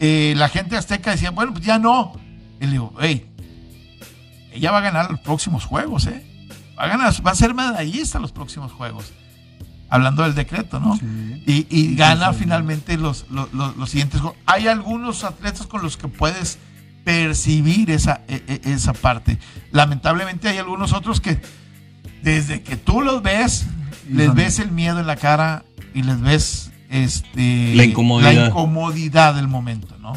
Eh, la gente azteca decía, bueno, pues ya no. Y le digo, hey, ella va a ganar los próximos juegos, ¿eh? Va a, ganar, va a ser medallista los próximos juegos. Hablando del decreto, ¿no? Sí. Y, y gana sí, sí. finalmente los, los, los- los siguientes juegos. Hay algunos atletas con los que puedes percibir esa, e- e- esa parte. Lamentablemente hay algunos otros que desde que tú los ves, les ves el miedo en la cara y les ves este, La incomodidad. la incomodidad del momento, ¿no?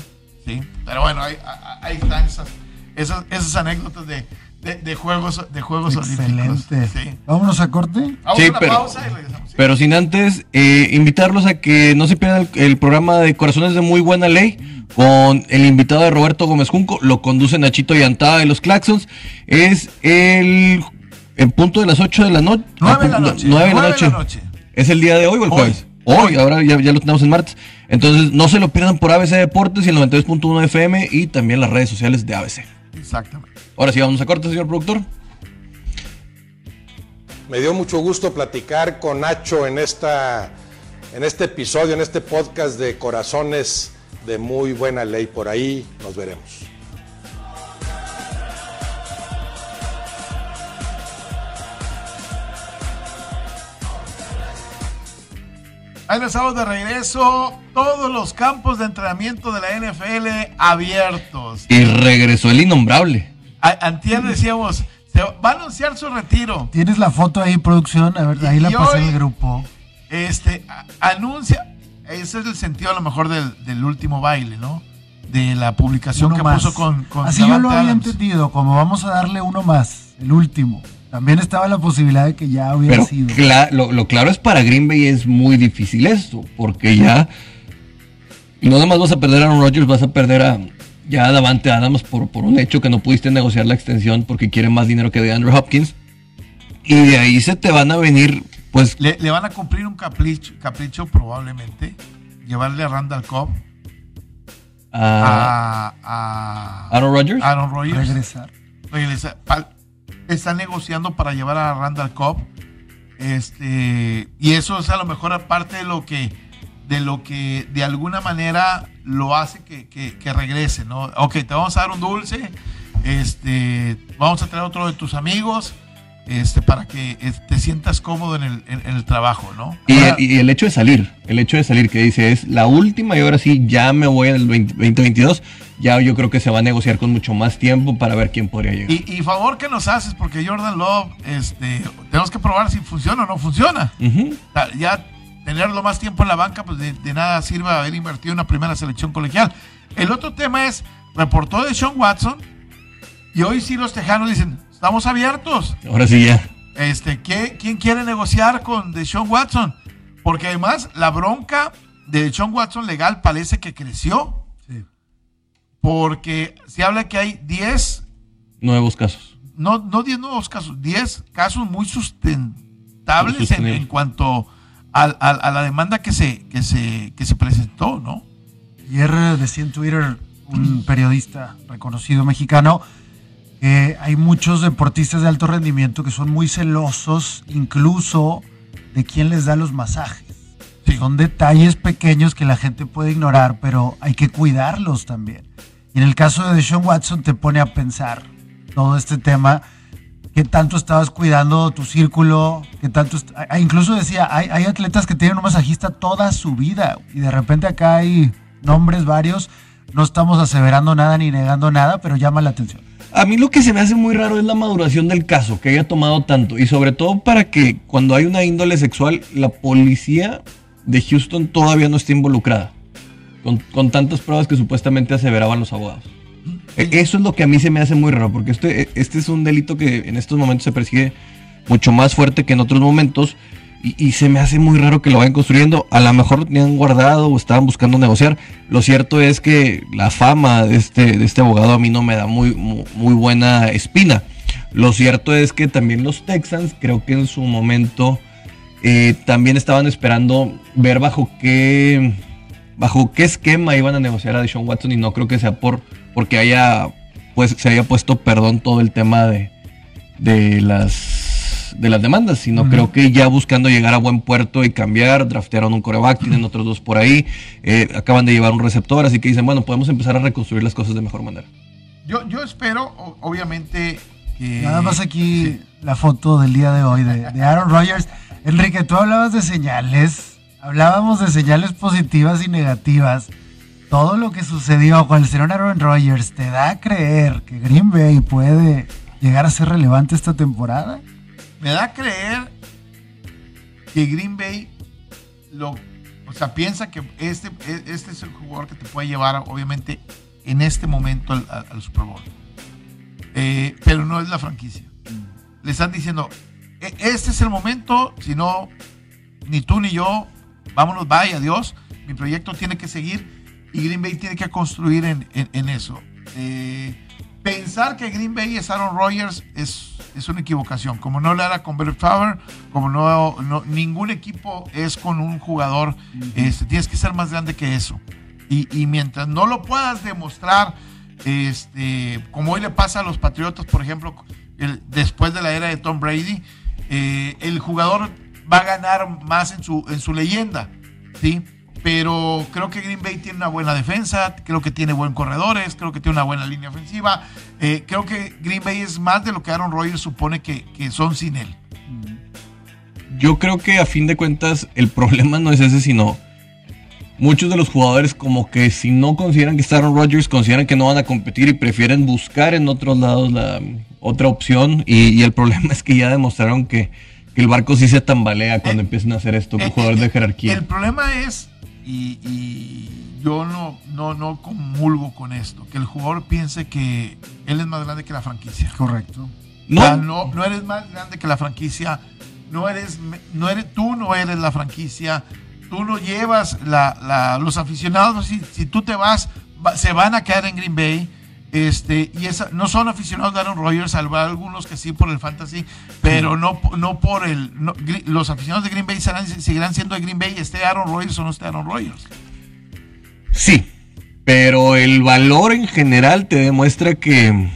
Sí. Pero bueno, ahí, ahí están esas, esas, esas anécdotas de, de, de juegos, de juegos Excelente. Sí. Vámonos a corte. Vamos Sí, a una pero- pausa y regresamos. sí. Pero sin antes, eh, invitarlos a que no se pierdan el, el programa de Corazones de Muy Buena Ley con el invitado de Roberto Gómez Junco. Lo conduce Nachito Yantada de los Claxons. Es el en punto de las 8 de la noche. Nueve de la noche. 9 de la Nueve noche. de la noche. ¿Es el día de hoy o el Hoy. jueves? Hoy, ahora ya, ya lo tenemos en martes. Entonces, no se lo pierdan por ABC Deportes y el 92.1 FM y también las redes sociales de ABC. Exactamente. Ahora sí, vamos a corte, señor productor. Me dio mucho gusto platicar con Nacho en, esta, en este episodio, en este podcast de Corazones de Muy Buena Ley. Por ahí nos veremos. Estamos de regreso. Todos los campos de entrenamiento de la NFL abiertos. Y regresó el innombrable. A- Antier decíamos, se va a anunciar su retiro. ¿Tienes la foto ahí, producción? A ver, ahí la pasé al grupo. Este, a- anuncia, ese es el sentido a lo mejor del, del último baile, ¿no? De la publicación Uno que más. puso con, con Así yo lo había Adams. entendido, como vamos a darle uno más, el último. También estaba la posibilidad de que ya hubiera Pero sido. cla- lo, lo claro es para Green Bay es muy difícil esto, porque ya no nada más vas a perder a Aaron Rodgers, vas a perder a ya a Davante Adams por, por un hecho que no pudiste negociar la extensión porque quiere más dinero que de Andrew Hopkins. Y de ahí se te van a venir, pues, Le, le van a cumplir un capricho, capricho probablemente. Llevarle a Randall Cobb a a, a Aaron Rodgers. Aaron Rodgers. regresar. regresa- pa- está negociando para llevar a Randall Cobb. Este, y eso es a lo mejor aparte de lo que, de lo que de alguna manera lo hace que, que- que regrese, ¿no? Ok, te vamos a dar un dulce, este, vamos a traer otro de tus amigos, este, para que te sientas cómodo en el, en- en el trabajo, ¿no? Y, Ahora, y el hecho de salir, el hecho de salir que dice es la última y ahora sí ya me voy en el 20 2022, ya yo creo que se va a negociar con mucho más tiempo para ver quién podría llegar. y, y favor que nos haces, porque Jordan Love, este, tenemos que probar si funciona o no funciona. Ya tenerlo más tiempo en la banca, pues de, de nada sirve haber invertido en una primera selección colegial. El otro tema es, reportó de Sean Watson, y hoy sí los tejanos dicen, estamos abiertos. Ahora sí ya. Este, ¿qué- ¿Quién quiere negociar con Deshaun Watson? Porque además la bronca de Deshaun Watson legal parece que creció. Porque se habla que hay 10, Nuevos casos. no, no 10 nuevos casos, 10 casos muy sustentables en, cuanto a, la demanda que se, que se, que se presentó, ¿no? Ayer decía en Twitter un periodista reconocido mexicano que hay muchos deportistas de alto rendimiento que son muy celosos incluso de quién les da los masajes. Sí. Son detalles pequeños que la gente puede ignorar, pero hay que cuidarlos también. Y en el caso de Deshaun Watson te pone a pensar todo este tema, qué tanto estabas cuidando tu círculo, qué tanto... ah, Incluso decía, hay, hay atletas que tienen un masajista toda su vida y de repente acá hay nombres varios, no estamos aseverando nada ni negando nada, pero llama la atención. A mí lo que se me hace muy raro es la maduración del caso, que haya tomado tanto. Y sobre todo para que cuando hay una índole sexual, la policía de Houston todavía no esté involucrada. Con, tantas pruebas que supuestamente aseveraban los abogados. E- Eso es lo que a mí se me hace muy raro, porque este, este es un delito que en estos momentos se persigue mucho más fuerte que en otros momentos. Y, se me hace muy raro que lo vayan construyendo. A lo mejor lo tenían guardado o estaban buscando negociar. Lo cierto es que la fama de este, de este abogado a mí no me da muy, muy, muy buena espina. Lo cierto es que también los Texans, creo que en su momento, eh, también estaban esperando ver bajo qué, bajo qué esquema iban a negociar a Deshaun Watson. Y no creo que sea por porque haya, pues, se haya puesto perdón todo el tema de, de las de las demandas, sino creo que ya buscando llegar a buen puerto y cambiar, draftearon un coreback, tienen otros dos por ahí, eh, acaban de llevar un receptor, así que dicen, bueno, podemos empezar a reconstruir las cosas de mejor manera. Yo, yo espero, obviamente, que... Nada más aquí Sí. la foto del día de hoy de, de Aaron Rodgers. Enrique, tú hablabas de señales, hablábamos de señales positivas y negativas. Todo lo que sucedió con el señor Aaron Rodgers te da a creer que Green Bay puede llegar a ser relevante esta temporada. me da a creer que Green Bay lo, o sea, piensa que este, este es el jugador que te puede llevar, obviamente, en este momento al, al- Super Bowl. Eh, pero no es la franquicia. Le están diciendo, "E- este es el momento, si no, ni tú ni yo, vámonos, bye, adiós. Mi proyecto tiene que seguir y Green Bay tiene que construir en, en- en eso. Eh, pensar que Green Bay es Aaron Rodgers es, es una equivocación. Como no lo era con Brett Favre, como no, no- ningún equipo es con un jugador, este, tienes que ser más grande que eso. Y, y mientras no lo puedas demostrar, este, como hoy le pasa a los Patriotas, por ejemplo, el- después de la era de Tom Brady, eh, el jugador va a ganar más en su, en su leyenda, ¿sí? Pero creo que Green Bay tiene una buena defensa, creo que tiene buen corredores, creo que tiene una buena línea ofensiva. eh, creo que Green Bay es más de lo que Aaron Rodgers supone que, que son sin él. Yo creo que a fin de cuentas el problema no es ese, sino muchos de los jugadores como que si no consideran que está Aaron Rodgers, consideran que no van a competir y prefieren buscar en otros lados la otra opción. Y, el problema es que ya demostraron que el barco sí se tambalea cuando Eh, empiezan a hacer esto, Eh, con jugadores eh, de jerarquía. El problema es, y, y yo no, no, no comulgo con esto, que el jugador piense que él es más grande que la franquicia. Correcto. no, O sea, no, no eres más grande que la franquicia. No eres, no eres, tú no eres la franquicia. Tú no llevas la, la- los aficionados. Si, si tú te vas, va- se van a quedar en Green Bay. Este, y esa, no son aficionados de Aaron Rodgers, salvo algunos que sí por el fantasy, pero no, no por el. no- los aficionados de Green Bay serán- seguirán siendo de Green Bay, esté Aaron Rodgers o no esté Aaron Rodgers. Sí, pero el valor en general te demuestra que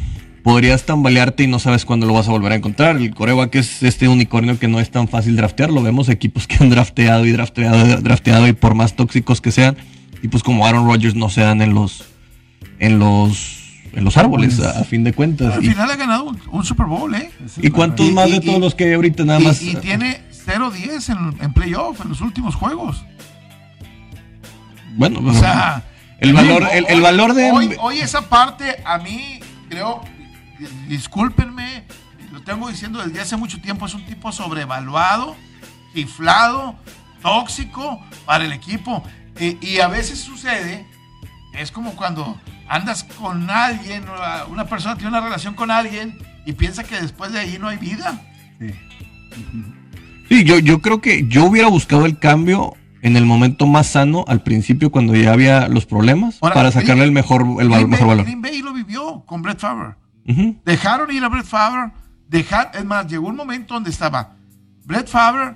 podrías tambalearte y no sabes cuándo lo vas a volver a encontrar. El coreback es este unicornio que no es tan fácil draftear. Lo vemos equipos que han drafteado y drafteado, drafteado y por más tóxicos que sean, tipos como Aaron Rodgers no se dan en los, en los en los árboles, a, a fin de cuentas. Al Y, final ha ganado un, un Super Bowl, ¿eh? ¿y cuántos Y- más y- de todos y- los que hay ahorita nada Y- más? Y, tiene 0-10 en, en playoff en los últimos juegos. Bueno, O sea, el valor, el, el hoy- valor de... Hoy, hoy esa parte a mí, creo, discúlpenme, lo tengo diciendo desde hace mucho tiempo, es un tipo sobrevaluado, chiflado, tóxico para el equipo. Eh, y a veces sucede, es como cuando andas con alguien, una persona tiene una relación con alguien y piensa que después de ahí no hay vida. Sí. Sí, yo, yo creo que yo hubiera buscado el cambio en el momento más sano al principio cuando ya había los problemas Ahora, para sacarle el mejor, el Green mejor Bay- valor. Green Bay lo vivió con Brett Favre. Dejaron ir a Brett Favre. Dejar, es más, llegó un momento donde estaba Brett Favre,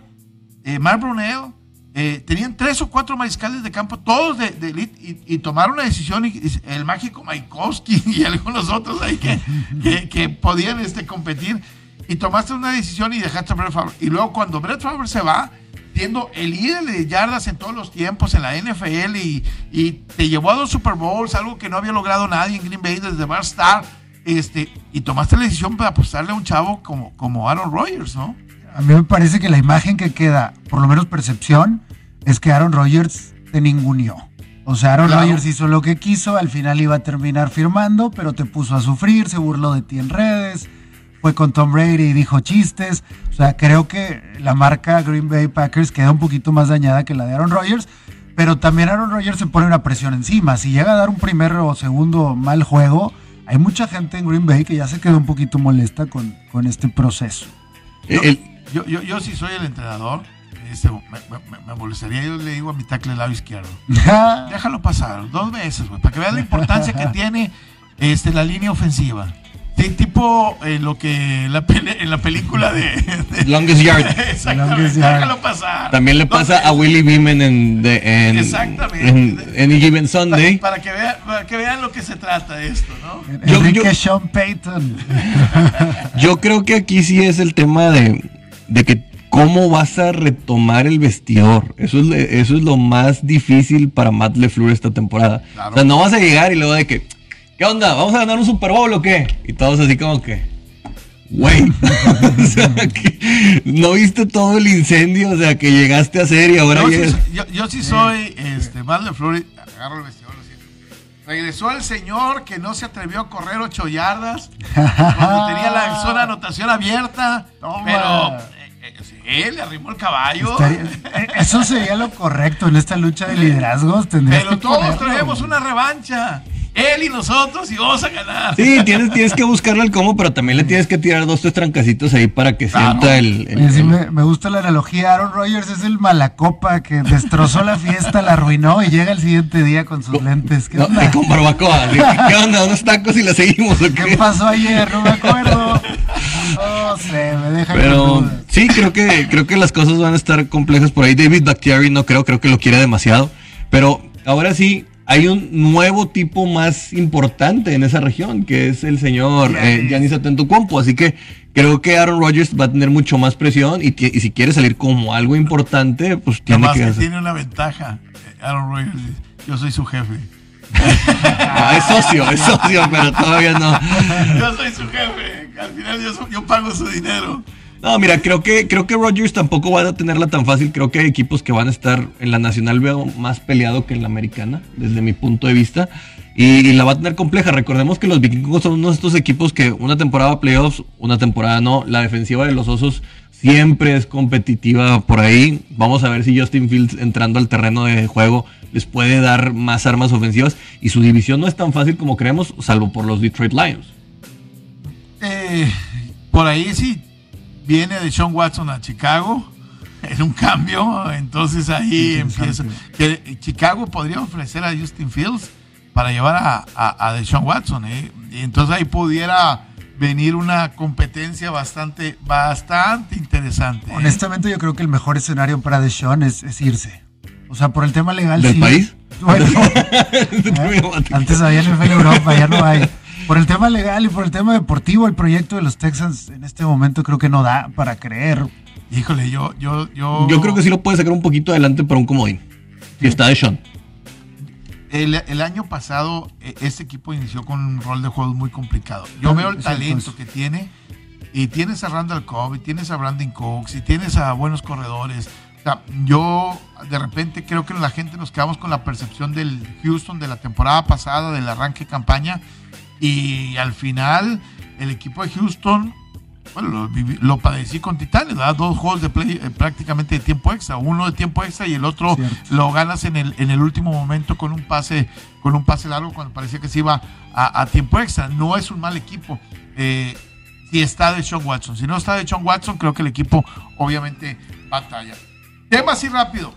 eh, Mark Brunell, eh, tenían tres o cuatro mariscales de campo, todos de, elite, y, tomaron una decisión, y, el mágico Maikowski [laughs] y algunos otros ahí que, podían este, competir, y tomaste una decisión y dejaste a Brett Favre. Y luego cuando Brett Favre se va, siendo el líder de yardas en todos los tiempos en la NFL y, y te llevó a dos Super Bowls, algo que no había logrado nadie en Green Bay desde Bar Star, este, y tomaste la decisión para apostarle a un chavo como, como Aaron Rodgers, ¿no? A mí me parece que la imagen que queda, por lo menos percepción, es que Aaron Rodgers te ninguneó. O sea, Aaron Claro. Rodgers hizo lo que quiso, al final iba a terminar firmando, pero te puso a sufrir, se burló de ti en redes, fue con Tom Brady y dijo chistes. O sea, creo que la marca Green Bay Packers queda un poquito más dañada que la de Aaron Rodgers, pero también Aaron Rodgers se pone una presión encima. Si llega a dar un primer o segundo mal juego, hay mucha gente en Green Bay que ya se quedó un poquito molesta con, con este proceso. El- Yo, yo, yo si soy el entrenador, este, me, me- me molestaría, yo le digo a mi tackle del lado izquierdo, [laughs] déjalo pasar dos veces, güey, para que veas la importancia que tiene este, la línea ofensiva. Sí, tipo eh, lo que la pele- en la película de... de- Longest Yard. [laughs] Exactamente, Longest Yard. déjalo pasar. También le pasa a. Willy Beeman en, de- en, Exactamente. en, en Any Given Sunday. Para, para que vean, para que vean lo que se trata esto, ¿no? Yo- yo- Sean Payton. [laughs] Yo creo que aquí sí es el tema de, de que cómo vas a retomar el vestidor. Eso es, eso es lo más difícil para Matt LeFleur esta temporada. Claro. O sea, no vas a llegar y luego de que, ¿qué onda? ¿Vamos a ganar un Super Bowl o qué? Y todos así como que, güey. [laughs] o sea, que no viste todo el incendio, o sea, que llegaste a hacer y ahora Yo, sí, yo- yo sí soy este, Matt LeFleur, agarro el vestidor. Regresó el señor que no se atrevió a correr ocho yardas cuando tenía la [laughs] zona de anotación abierta, Toma. pero eh, eh, sí, le arrimó el caballo. Estaría- eh, eso sería lo correcto en esta lucha de liderazgos. Pero todos traemos una revancha. Él y nosotros y vamos a ganar. Sí, tienes, tienes que buscarle el cómo, pero también le tienes que tirar dos, tres trancacitos ahí para que Claro. sienta el... sí me, me gusta la analogía. Aaron Rodgers es el malacopa que destrozó la fiesta, la arruinó y llega el siguiente día con sus lentes. ¿Qué, No, onda? y con barbacoa. ¿Qué, [laughs] qué onda? ¿Unos tacos y la seguimos o ¿Qué qué? pasó ayer? No me acuerdo. No sé, me deja con Pero dudas. sí, creo que, creo que las cosas van a estar complejas por ahí. David Bakhtiari no creo, creo que lo quiere demasiado. Pero ahora sí, hay un nuevo tipo más importante en esa región, que es el señor eh, Giannis. Giannis Antetokounmpo. Así que creo que Aaron Rodgers va a tener mucho más presión y, si quiere salir como algo importante, pues tiene Nomás que que hacer. tiene una ventaja. eh, Aaron Rodgers, dice, yo soy su jefe. [laughs] Ah, es socio, es socio, pero todavía no. Yo soy su jefe. Al final yo pago su dinero. No, mira, creo que, creo que Rodgers tampoco va a tenerla tan fácil. Creo que hay equipos que van a estar en la nacional, veo más peleado que en la americana, desde mi punto de vista. Y, la va a tener compleja. Recordemos que los vikingos son uno de estos equipos que una temporada playoffs, una temporada no. La defensiva de los osos siempre es competitiva por ahí. Vamos a ver si Justin Fields entrando al terreno de juego les puede dar más armas ofensivas. Y su división no es tan fácil como creemos, salvo por los Detroit Lions. Eh, por ahí sí viene de Sean Watson a Chicago [laughs] en un cambio, entonces ahí empieza. Que Chicago podría ofrecer a Justin Fields para llevar a, a, a Deshaun Watson, ¿eh? y entonces ahí pudiera venir una competencia bastante, bastante interesante. ¿eh? Honestamente, yo creo que el mejor escenario para Deshaun es, es irse. O sea, por el tema legal. ¿Del sí. país? Bueno, [laughs] ¿eh? antes había NFL Europa, ya no hay. Por el tema legal y por el tema deportivo, el proyecto de los Texans en este momento creo que no da para creer. Híjole, yo, yo, yo. Yo creo que sí lo puede sacar un poquito adelante para un comodín. Si está de Sean. el, el año pasado este equipo inició con un rol de juegos muy complicado. Yo veo el talento que tiene y tienes a Randall Cobb y tienes a Brandon Cooks y tienes a buenos corredores. O sea, yo de repente creo que la gente nos quedamos con la percepción del Houston de la temporada pasada, del arranque de campaña y al final el equipo de Houston bueno, lo, padecí con Titanes, ¿verdad? Dos juegos de play eh, prácticamente de tiempo extra, uno de tiempo extra y el otro Cierto. lo ganas en el, en el último momento con un pase, con un pase largo cuando parecía que se iba a, a tiempo extra. No es un mal equipo. Eh, si está de Sean Watson. Si no está de Sean Watson, creo que el equipo obviamente batalla. Tema así rápido,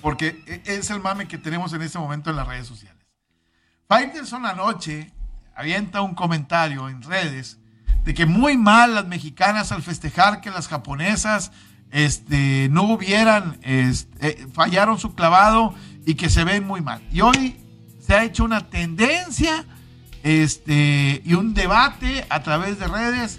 porque e- es el mame que tenemos en este momento en las redes sociales. Faitelson anoche avienta un comentario en redes de que muy mal las mexicanas al festejar que las japonesas este, no hubieran, este, eh, fallaron su clavado y que se ven muy mal. Y hoy se ha hecho una tendencia este, y un debate a través de redes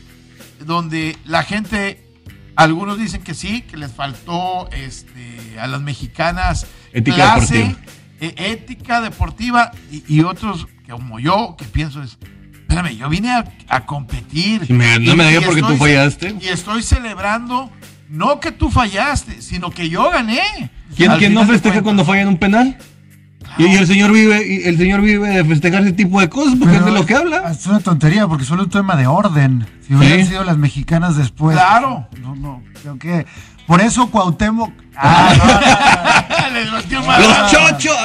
donde la gente, algunos dicen que sí, que les faltó este, a las mexicanas Ética deportiva. eh, ética deportiva y, y otros como yo que pienso es, espérame, yo vine a, a competir. Me Y- medalla y porque tú estoy- fallaste. Y estoy celebrando, no que tú fallaste, sino que yo gané. ¿Quién, quién no festeja cuando fallan un penal? Y, y el señor vive, y el señor vive de festejar ese tipo de cosas porque es de lo que habla. Es una tontería porque solo un tema de orden. Si hubieran Sí. sido las mexicanas después. Claro. No, no, creo que. Por eso Cuauhtémoc. Ah, [laughs] Les metió Los mal. chochos.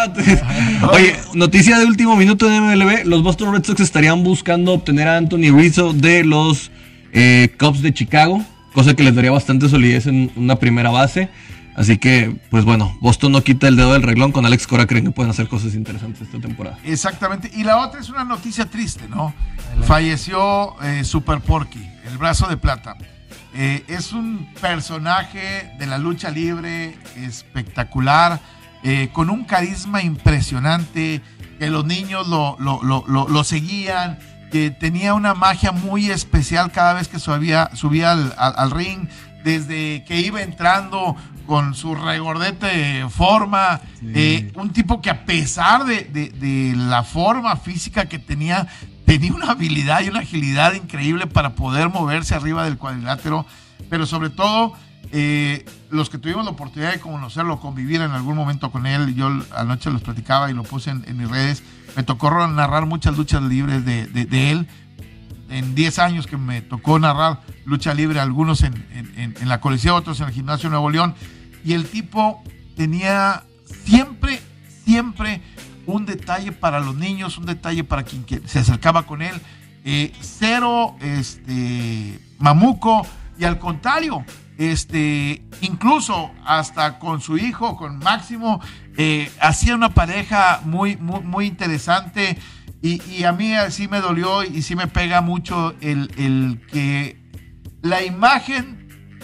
[laughs] Oye, noticia de último minuto de MLB. Los Boston Red Sox estarían buscando obtener a Anthony Rizzo de los eh, Cubs de Chicago, cosa que les daría bastante solidez en una primera base. Así que, pues bueno, Boston no quita el dedo del reglón. Con Alex Cora creen que pueden hacer cosas interesantes esta temporada. Exactamente. Y la otra es una noticia triste, ¿no? Falleció eh, Super Porky, el brazo de plata. Eh, es un personaje de la lucha libre espectacular, eh, con un carisma impresionante, que los niños lo, lo- lo- lo- seguían, que tenía una magia muy especial cada vez que subía, subía al- al ring, desde que iba entrando con su regordete forma, eh, un tipo que a pesar de, de- de la forma física que tenía, tenía una habilidad y una agilidad increíble para poder moverse arriba del cuadrilátero, pero sobre todo eh, los que tuvimos la oportunidad de conocerlo, convivir en algún momento con él, yo anoche los platicaba y lo puse en, en mis redes, me tocó narrar muchas luchas libres de él, en 10 años que me tocó narrar lucha libre, algunos en, la Coliseo, otros en el Gimnasio Nuevo León, y el tipo tenía siempre, siempre un detalle para los niños, un detalle para quien se acercaba con él, eh, cero este, mamuco, y al contrario, este, incluso hasta con su hijo, con Máximo, eh, hacía una pareja muy, muy, muy interesante. Y, y a mí sí me dolió y sí me pega mucho el, el que la imagen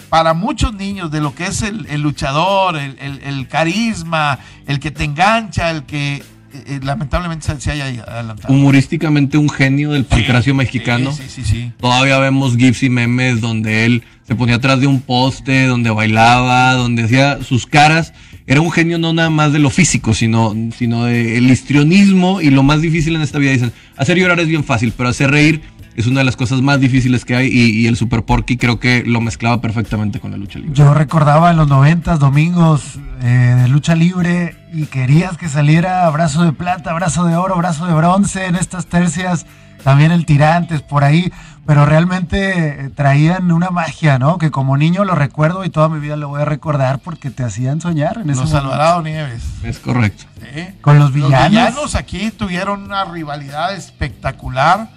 para muchos niños de lo que es el, el luchador, el, el- el carisma, el que te engancha, el que eh, eh, lamentablemente se, se haya adelantado. Humorísticamente un genio del pancracio mexicano. Sí, sí, sí, sí. Todavía vemos GIFs y memes donde él se ponía atrás de un poste, donde bailaba, donde hacía sus caras. Era un genio no nada más de lo físico, sino, sino del histrionismo y lo más difícil en esta vida. Dicen, hacer llorar es bien fácil, pero hacer reír es una de las cosas más difíciles que hay y, el Super Porky creo que lo mezclaba perfectamente con la lucha libre. Yo recordaba en los noventas, domingos eh, de lucha libre y querías que saliera brazo de plata, brazo de oro, brazo de bronce en estas tercias, también el tirantes por ahí, pero realmente eh, traían una magia, ¿no? Que como niño lo recuerdo y toda mi vida lo voy a recordar porque te hacían soñar en ese Los momento. Alvarado Nieves. Es correcto. ¿sí? Con los villanos. Los aquí tuvieron una rivalidad espectacular.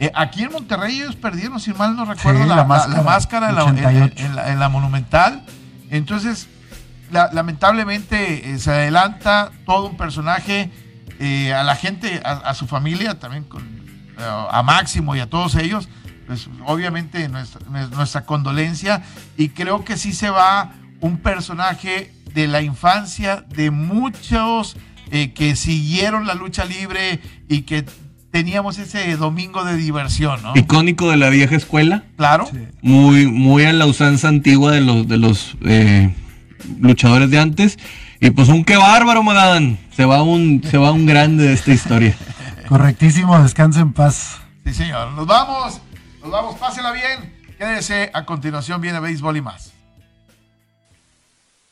Eh, aquí en Monterrey ellos perdieron, si mal no recuerdo, Sí, la, máscara, la máscara en la, en- 88. en la- en la Monumental. Entonces, la- lamentablemente eh, se adelanta todo un personaje eh, a la gente, a, a su familia, también con, eh, a Máximo y a todos ellos pues obviamente nuestra, nuestra condolencia y creo que sí se va un personaje de la infancia de muchos eh, que siguieron la lucha libre y que teníamos ese domingo de diversión, ¿no? Icónico de la vieja escuela. Claro. Muy, muy a la usanza antigua de los, de los eh, luchadores de antes. Y pues un qué bárbaro, Magadán. Se va un, se va un grande de esta historia. [laughs] Correctísimo, descansa en paz. Sí, señor. Nos vamos. Vamos, pásela bien. Quédese a continuación, viene béisbol y más.